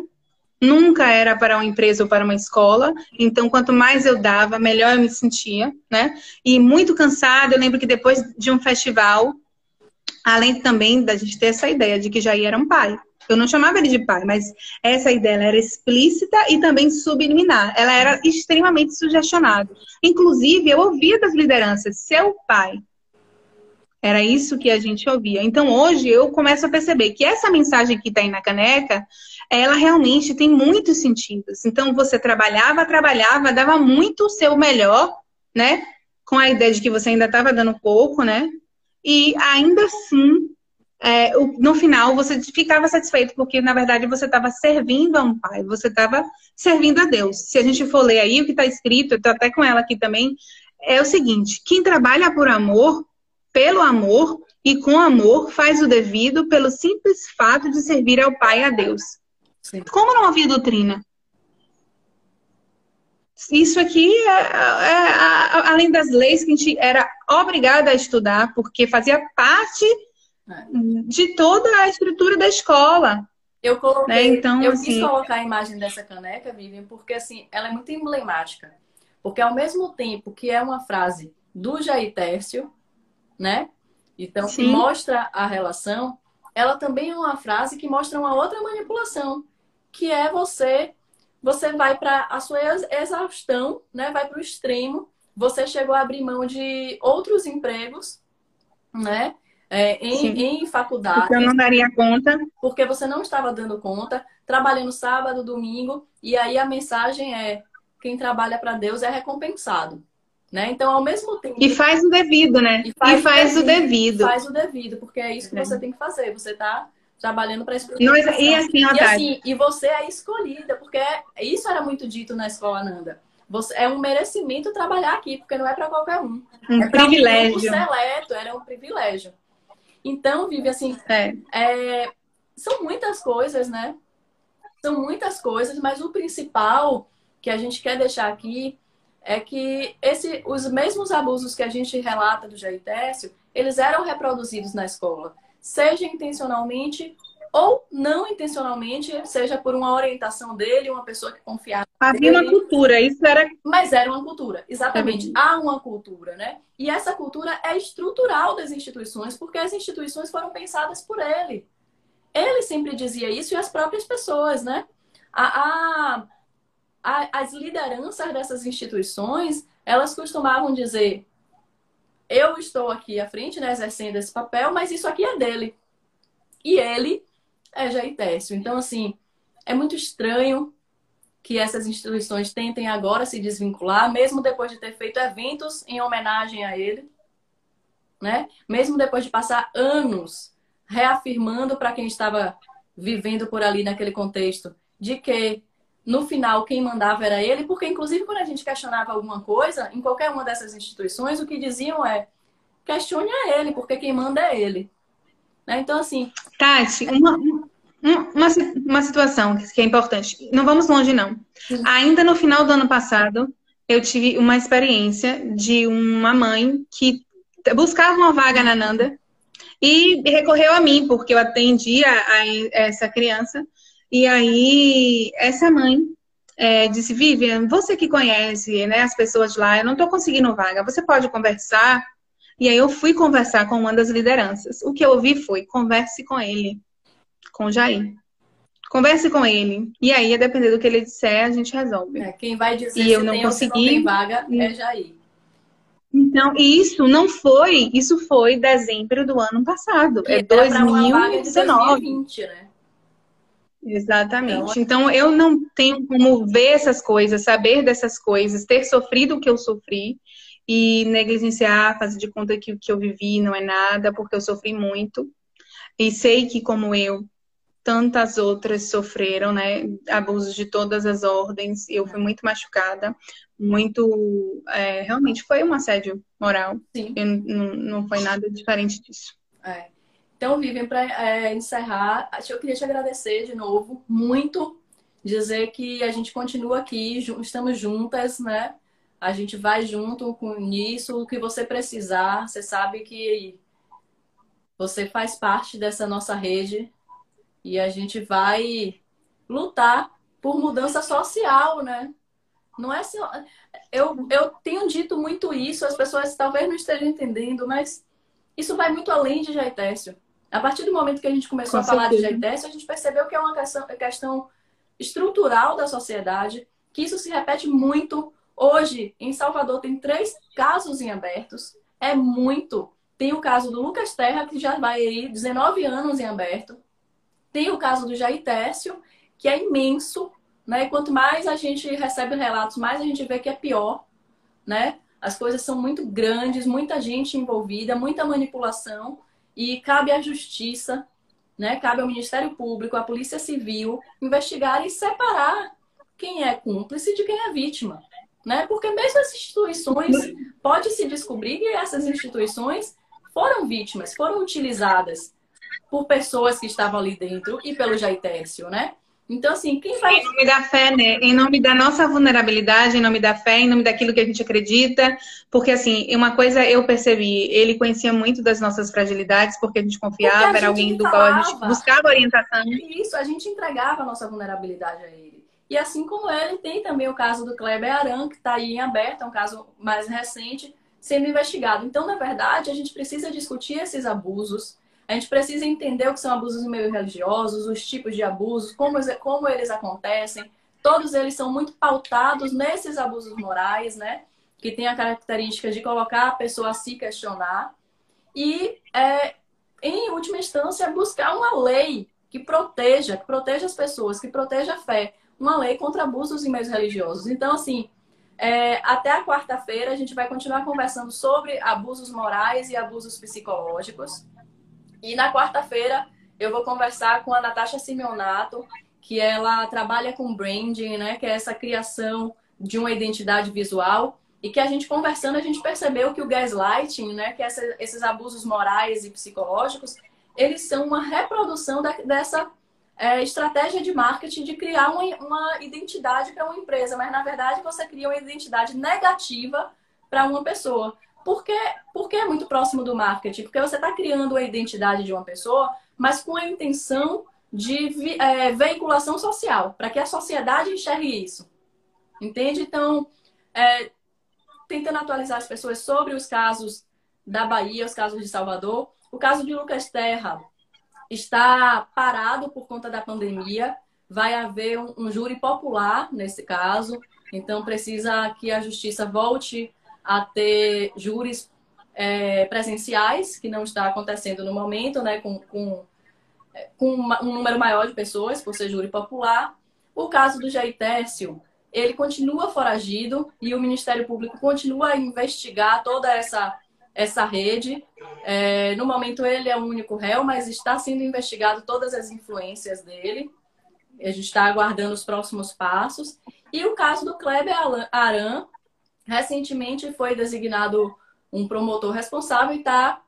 nunca era para uma empresa ou para uma escola. Então, quanto mais eu dava, melhor eu me sentia, né? E muito cansada, eu lembro que depois de um festival, além também da gente ter essa ideia de que Jair era um pai. Eu não chamava ele de pai, mas essa ideia era explícita e também subliminar. Ela era extremamente sugestionada. Inclusive, eu ouvia das lideranças, seu pai, era isso que a gente ouvia. Então hoje eu começo a perceber que essa mensagem que está aí na caneca, ela realmente tem muitos sentidos. Então você trabalhava, trabalhava, dava muito o seu melhor, né? Com a ideia de que você ainda estava dando pouco, né? E ainda assim, é, no final você ficava satisfeito, porque na verdade você estava servindo a um pai, você estava servindo a Deus. Se a gente for ler aí o que está escrito, eu estou até com ela aqui também, é o seguinte: quem trabalha por amor pelo amor e com amor faz o devido pelo simples fato de servir ao Pai e a Deus. Sim. Como não havia doutrina? Isso aqui, é, é, é, além das leis que a gente era obrigada a estudar, porque fazia parte. De toda a estrutura da escola. Eu coloquei, né? então, eu assim... quis colocar a imagem dessa caneca, Vivian, porque assim, ela é muito emblemática. Porque ao mesmo tempo que é uma frase do Jair Tércio, né? Então, Sim. mostra a relação. Ela também é uma frase que mostra uma outra manipulação, que é você você vai para a sua exaustão, né? Vai para o extremo. Você chegou a abrir mão de outros empregos, né? É, em, em faculdade. Porque eu não daria conta. Porque você não estava dando conta, trabalhando sábado, domingo, e aí a mensagem é: quem trabalha para Deus é recompensado. Né? Então, ao mesmo tempo. E faz o devido, né? E faz, e faz o, devido, o devido. Faz o devido, porque é isso que é. você tem que fazer. Você está trabalhando para isso. E assim, e assim, e você é escolhida, porque isso era muito dito na escola Nanda. Você, é um merecimento trabalhar aqui, porque não é para qualquer um. Um é privilégio. Um seleto, era um privilégio. Então, Vive, assim, é. É, são muitas coisas, né? São muitas coisas, mas o principal que a gente quer deixar aqui é que esse, os mesmos abusos que a gente relata do Jair Técio, eles eram reproduzidos na escola seja intencionalmente ou não intencionalmente, seja por uma orientação dele, uma pessoa que confiava. Havia uma cultura, isso era. Mas era uma cultura, exatamente. Há uma cultura, né? E essa cultura é estrutural das instituições, porque as instituições foram pensadas por ele. Ele sempre dizia isso e as próprias pessoas, né? A, a, a, as lideranças dessas instituições, elas costumavam dizer: eu estou aqui à frente, né, exercendo esse papel, mas isso aqui é dele. E ele é Jair Técio. Então, assim, é muito estranho que essas instituições tentem agora se desvincular, mesmo depois de ter feito eventos em homenagem a ele, né? Mesmo depois de passar anos reafirmando para quem estava vivendo por ali naquele contexto de que no final quem mandava era ele, porque inclusive quando a gente questionava alguma coisa, em qualquer uma dessas instituições, o que diziam é questione a ele, porque quem manda é ele. Né? Então, assim. Tati, uma, uma, uma situação que é importante. Não vamos longe, não. Sim. Ainda no final do ano passado, eu tive uma experiência de uma mãe que buscava uma vaga na Nanda e recorreu a mim, porque eu atendia a essa criança e aí, essa mãe é, disse, Vivian, você que conhece né, as pessoas lá, eu não estou conseguindo vaga, você pode conversar? E aí eu fui conversar com uma das lideranças. O que eu ouvi foi, converse com ele, com o Jair. Converse com ele. E aí, a depender do que ele disser, a gente resolve. É, quem vai dizer e se eu não tem consegui... não tem vaga é Jair. Então, isso não foi, isso foi dezembro do ano passado. É 2019. 2020, né? Exatamente. Então, então, eu não tenho como ver essas coisas, saber dessas coisas, ter sofrido o que eu sofri e negligenciar, fazer de conta que o que eu vivi não é nada, porque eu sofri muito. E sei que, como eu, tantas outras sofreram, né? Abusos de todas as ordens. Eu fui muito machucada, muito. É, realmente foi um assédio moral. Sim. Eu, não, não foi nada diferente disso. É. Então, Vivian, para é, encerrar, eu queria te agradecer de novo, muito, dizer que a gente continua aqui, estamos juntas, né? A gente vai junto com isso, o que você precisar, você sabe que você faz parte dessa nossa rede e a gente vai lutar por mudança social, né? Não é só. Eu, eu tenho dito muito isso, as pessoas talvez não estejam entendendo, mas isso vai muito além de Jaitécio. A partir do momento que a gente começou Com a falar certeza. de GTS, a gente percebeu que é uma questão, questão estrutural da sociedade, que isso se repete muito. Hoje, em Salvador, tem três casos em abertos. É muito. Tem o caso do Lucas Terra, que já vai aí 19 anos em aberto. Tem o caso do Jair Técio, que é imenso. Né? Quanto mais a gente recebe relatos, mais a gente vê que é pior. Né? As coisas são muito grandes, muita gente envolvida, muita manipulação. E cabe à justiça, né? cabe ao Ministério Público, à Polícia Civil, investigar e separar quem é cúmplice de quem é vítima. Né? Porque mesmo as instituições, pode se descobrir que essas instituições foram vítimas, foram utilizadas por pessoas que estavam ali dentro e pelo Jair Tércio, né? Então, assim, quem vai. Em nome da fé, né? Em nome da nossa vulnerabilidade, em nome da fé, em nome daquilo que a gente acredita. Porque, assim, uma coisa eu percebi, ele conhecia muito das nossas fragilidades, porque a gente confiava, a gente era alguém do qual a gente buscava orientação. Isso, a gente entregava a nossa vulnerabilidade a ele. E assim como ele, tem também o caso do Kleber Aran, que está aí em aberto, é um caso mais recente, sendo investigado. Então, na verdade, a gente precisa discutir esses abusos, a gente precisa entender o que são abusos no meio religiosos, os tipos de abusos, como, como eles acontecem. Todos eles são muito pautados nesses abusos morais, né? Que tem a característica de colocar a pessoa a se questionar. E, é, em última instância, buscar uma lei que proteja, que proteja as pessoas, que proteja a fé. Uma lei contra abusos em meios religiosos. Então, assim, é, até a quarta-feira a gente vai continuar conversando sobre abusos morais e abusos psicológicos. E na quarta-feira eu vou conversar com a Natasha Simeonato, que ela trabalha com branding, né? Que é essa criação de uma identidade visual. E que a gente conversando, a gente percebeu que o gaslighting, né? Que essa, esses abusos morais e psicológicos, eles são uma reprodução da, dessa é, estratégia de marketing de criar uma, uma identidade para uma empresa. Mas, na verdade, você cria uma identidade negativa para uma pessoa. Por que, porque é muito próximo do marketing? Porque você está criando a identidade de uma pessoa, mas com a intenção de é, veiculação social, para que a sociedade enxergue isso. Entende? Então, é, tentando atualizar as pessoas sobre os casos da Bahia, os casos de Salvador. O caso de Lucas Terra está parado por conta da pandemia. Vai haver um, um júri popular nesse caso. Então, precisa que a justiça volte a ter júris é, presenciais, que não está acontecendo no momento, né, com, com, é, com um número maior de pessoas, por ser júri popular. O caso do Jair Tércio, ele continua foragido e o Ministério Público continua a investigar toda essa, essa rede. É, no momento, ele é o único réu, mas está sendo investigado todas as influências dele. A gente está aguardando os próximos passos. E o caso do Kleber Aran, recentemente foi designado um promotor responsável e está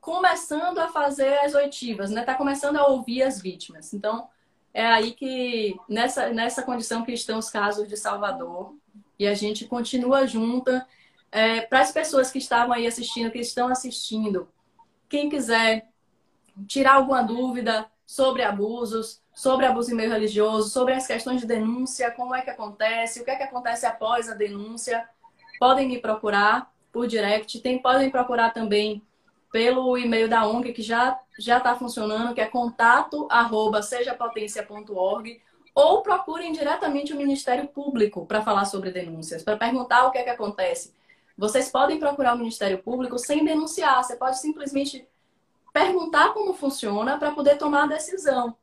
começando a fazer as oitivas, né? Está começando a ouvir as vítimas. Então, é aí que, nessa, nessa condição que estão os casos de Salvador, e a gente continua junta. É, Para as pessoas que estavam aí assistindo, que estão assistindo, quem quiser tirar alguma dúvida sobre abusos, sobre abuso em meio religioso, sobre as questões de denúncia, como é que acontece, o que é que acontece após a denúncia, podem me procurar por direct, tem, podem procurar também pelo e-mail da ONG que já já está funcionando, que é contato arroba sejapotencia.org ou procurem diretamente o Ministério Público para falar sobre denúncias, para perguntar o que é que acontece. Vocês podem procurar o Ministério Público sem denunciar, você pode simplesmente perguntar como funciona para poder tomar a decisão.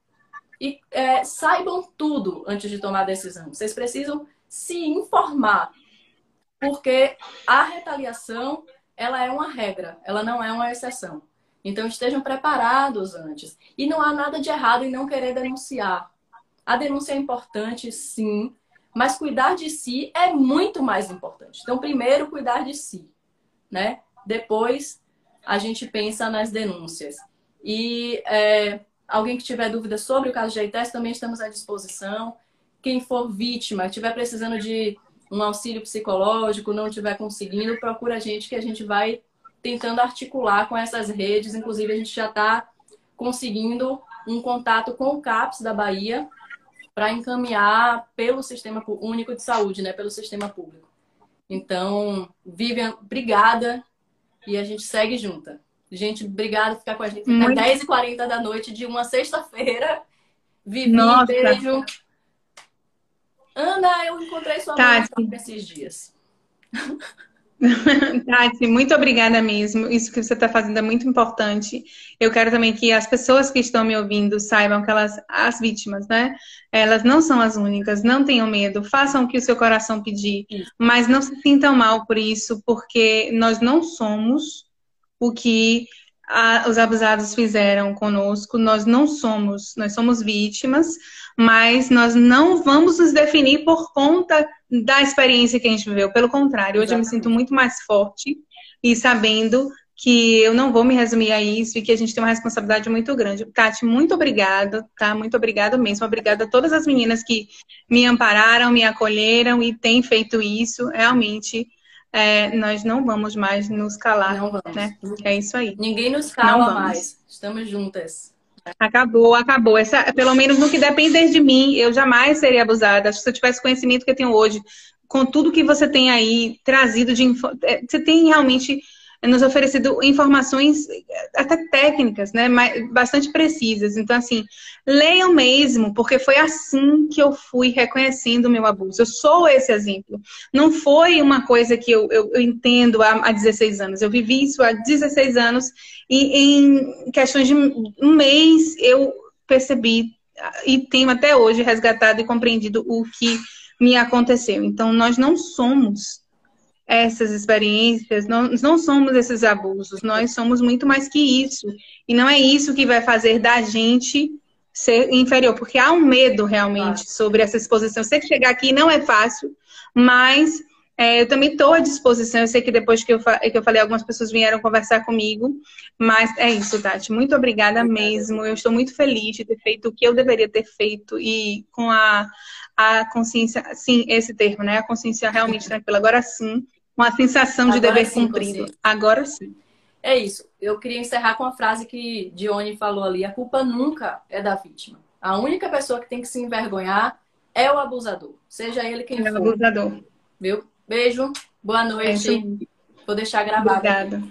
E é, saibam tudo antes de tomar a decisão. Vocês precisam se informar porque a retaliação ela é uma regra, ela não é uma exceção. Então estejam preparados antes. E não há nada de errado em não querer denunciar. A denúncia é importante, sim, mas cuidar de si é muito mais importante. Então, primeiro, cuidar de si, né? Depois, a gente pensa nas denúncias. E é, alguém que tiver dúvida sobre o caso de AITES, também estamos à disposição. Quem for vítima, estiver precisando de um auxílio psicológico, não estiver conseguindo, procura a gente que a gente vai tentando articular com essas redes. Inclusive, a gente já está conseguindo um contato com o CAPS da Bahia para encaminhar pelo Sistema Único de Saúde, né? pelo sistema público. Então, Vivian, obrigada e a gente segue junta. Gente, obrigada por ficar com a gente Muito... até 10h40 da noite de uma sexta-feira. Vivi, Nossa. beijo. Ana, eu encontrei sua Tati. mãe esses dias. <laughs> <laughs> Tati, muito obrigada mesmo. Isso que você está fazendo é muito importante. Eu quero também que as pessoas que estão me ouvindo saibam que elas, as vítimas, né? Elas não são as únicas, não tenham medo, façam o que o seu coração pedir, isso. mas não se sintam mal por isso, porque nós não somos o que a, os abusados fizeram conosco, nós não somos, nós somos vítimas, mas nós não vamos nos definir por conta da experiência que a gente viveu. Pelo contrário, hoje Exatamente. eu me sinto muito mais forte e sabendo que eu não vou me resumir a isso e que a gente tem uma responsabilidade muito grande. Tati, muito obrigada, tá? Muito obrigada mesmo. Obrigada a todas as meninas que me ampararam, me acolheram e têm feito isso. Realmente, é, nós não vamos mais nos calar, não vamos. né? É isso aí. Ninguém nos cala mais. Estamos juntas. Acabou, acabou. Essa, pelo menos no que depender de mim, eu jamais seria abusada. Se eu tivesse conhecimento que eu tenho hoje, com tudo que você tem aí trazido de. É, você tem realmente nos oferecido informações até técnicas, né, bastante precisas. Então, assim, leiam mesmo, porque foi assim que eu fui reconhecendo o meu abuso. Eu sou esse exemplo. Não foi uma coisa que eu, eu, eu entendo há, há 16 anos. Eu vivi isso há 16 anos e em questões de um mês eu percebi e tenho até hoje resgatado e compreendido o que me aconteceu. Então, nós não somos essas experiências, não, não somos esses abusos, nós somos muito mais que isso. E não é isso que vai fazer da gente ser inferior, porque há um medo realmente claro. sobre essa exposição. Eu sei que chegar aqui não é fácil, mas é, eu também estou à disposição. Eu sei que depois que eu, que eu falei, algumas pessoas vieram conversar comigo, mas é isso, Tati. Muito obrigada mesmo. Eu estou muito feliz de ter feito o que eu deveria ter feito e com a, a consciência, sim, esse termo, né? A consciência realmente <laughs> tranquila. Agora sim, com a sensação de Agora dever sim, cumprido. Você. Agora sim. É isso. Eu queria encerrar com a frase que Dione falou ali: a culpa nunca é da vítima. A única pessoa que tem que se envergonhar é o abusador, seja ele quem é for. É o abusador. Viu? Beijo, boa noite. É Vou deixar gravado. Obrigada.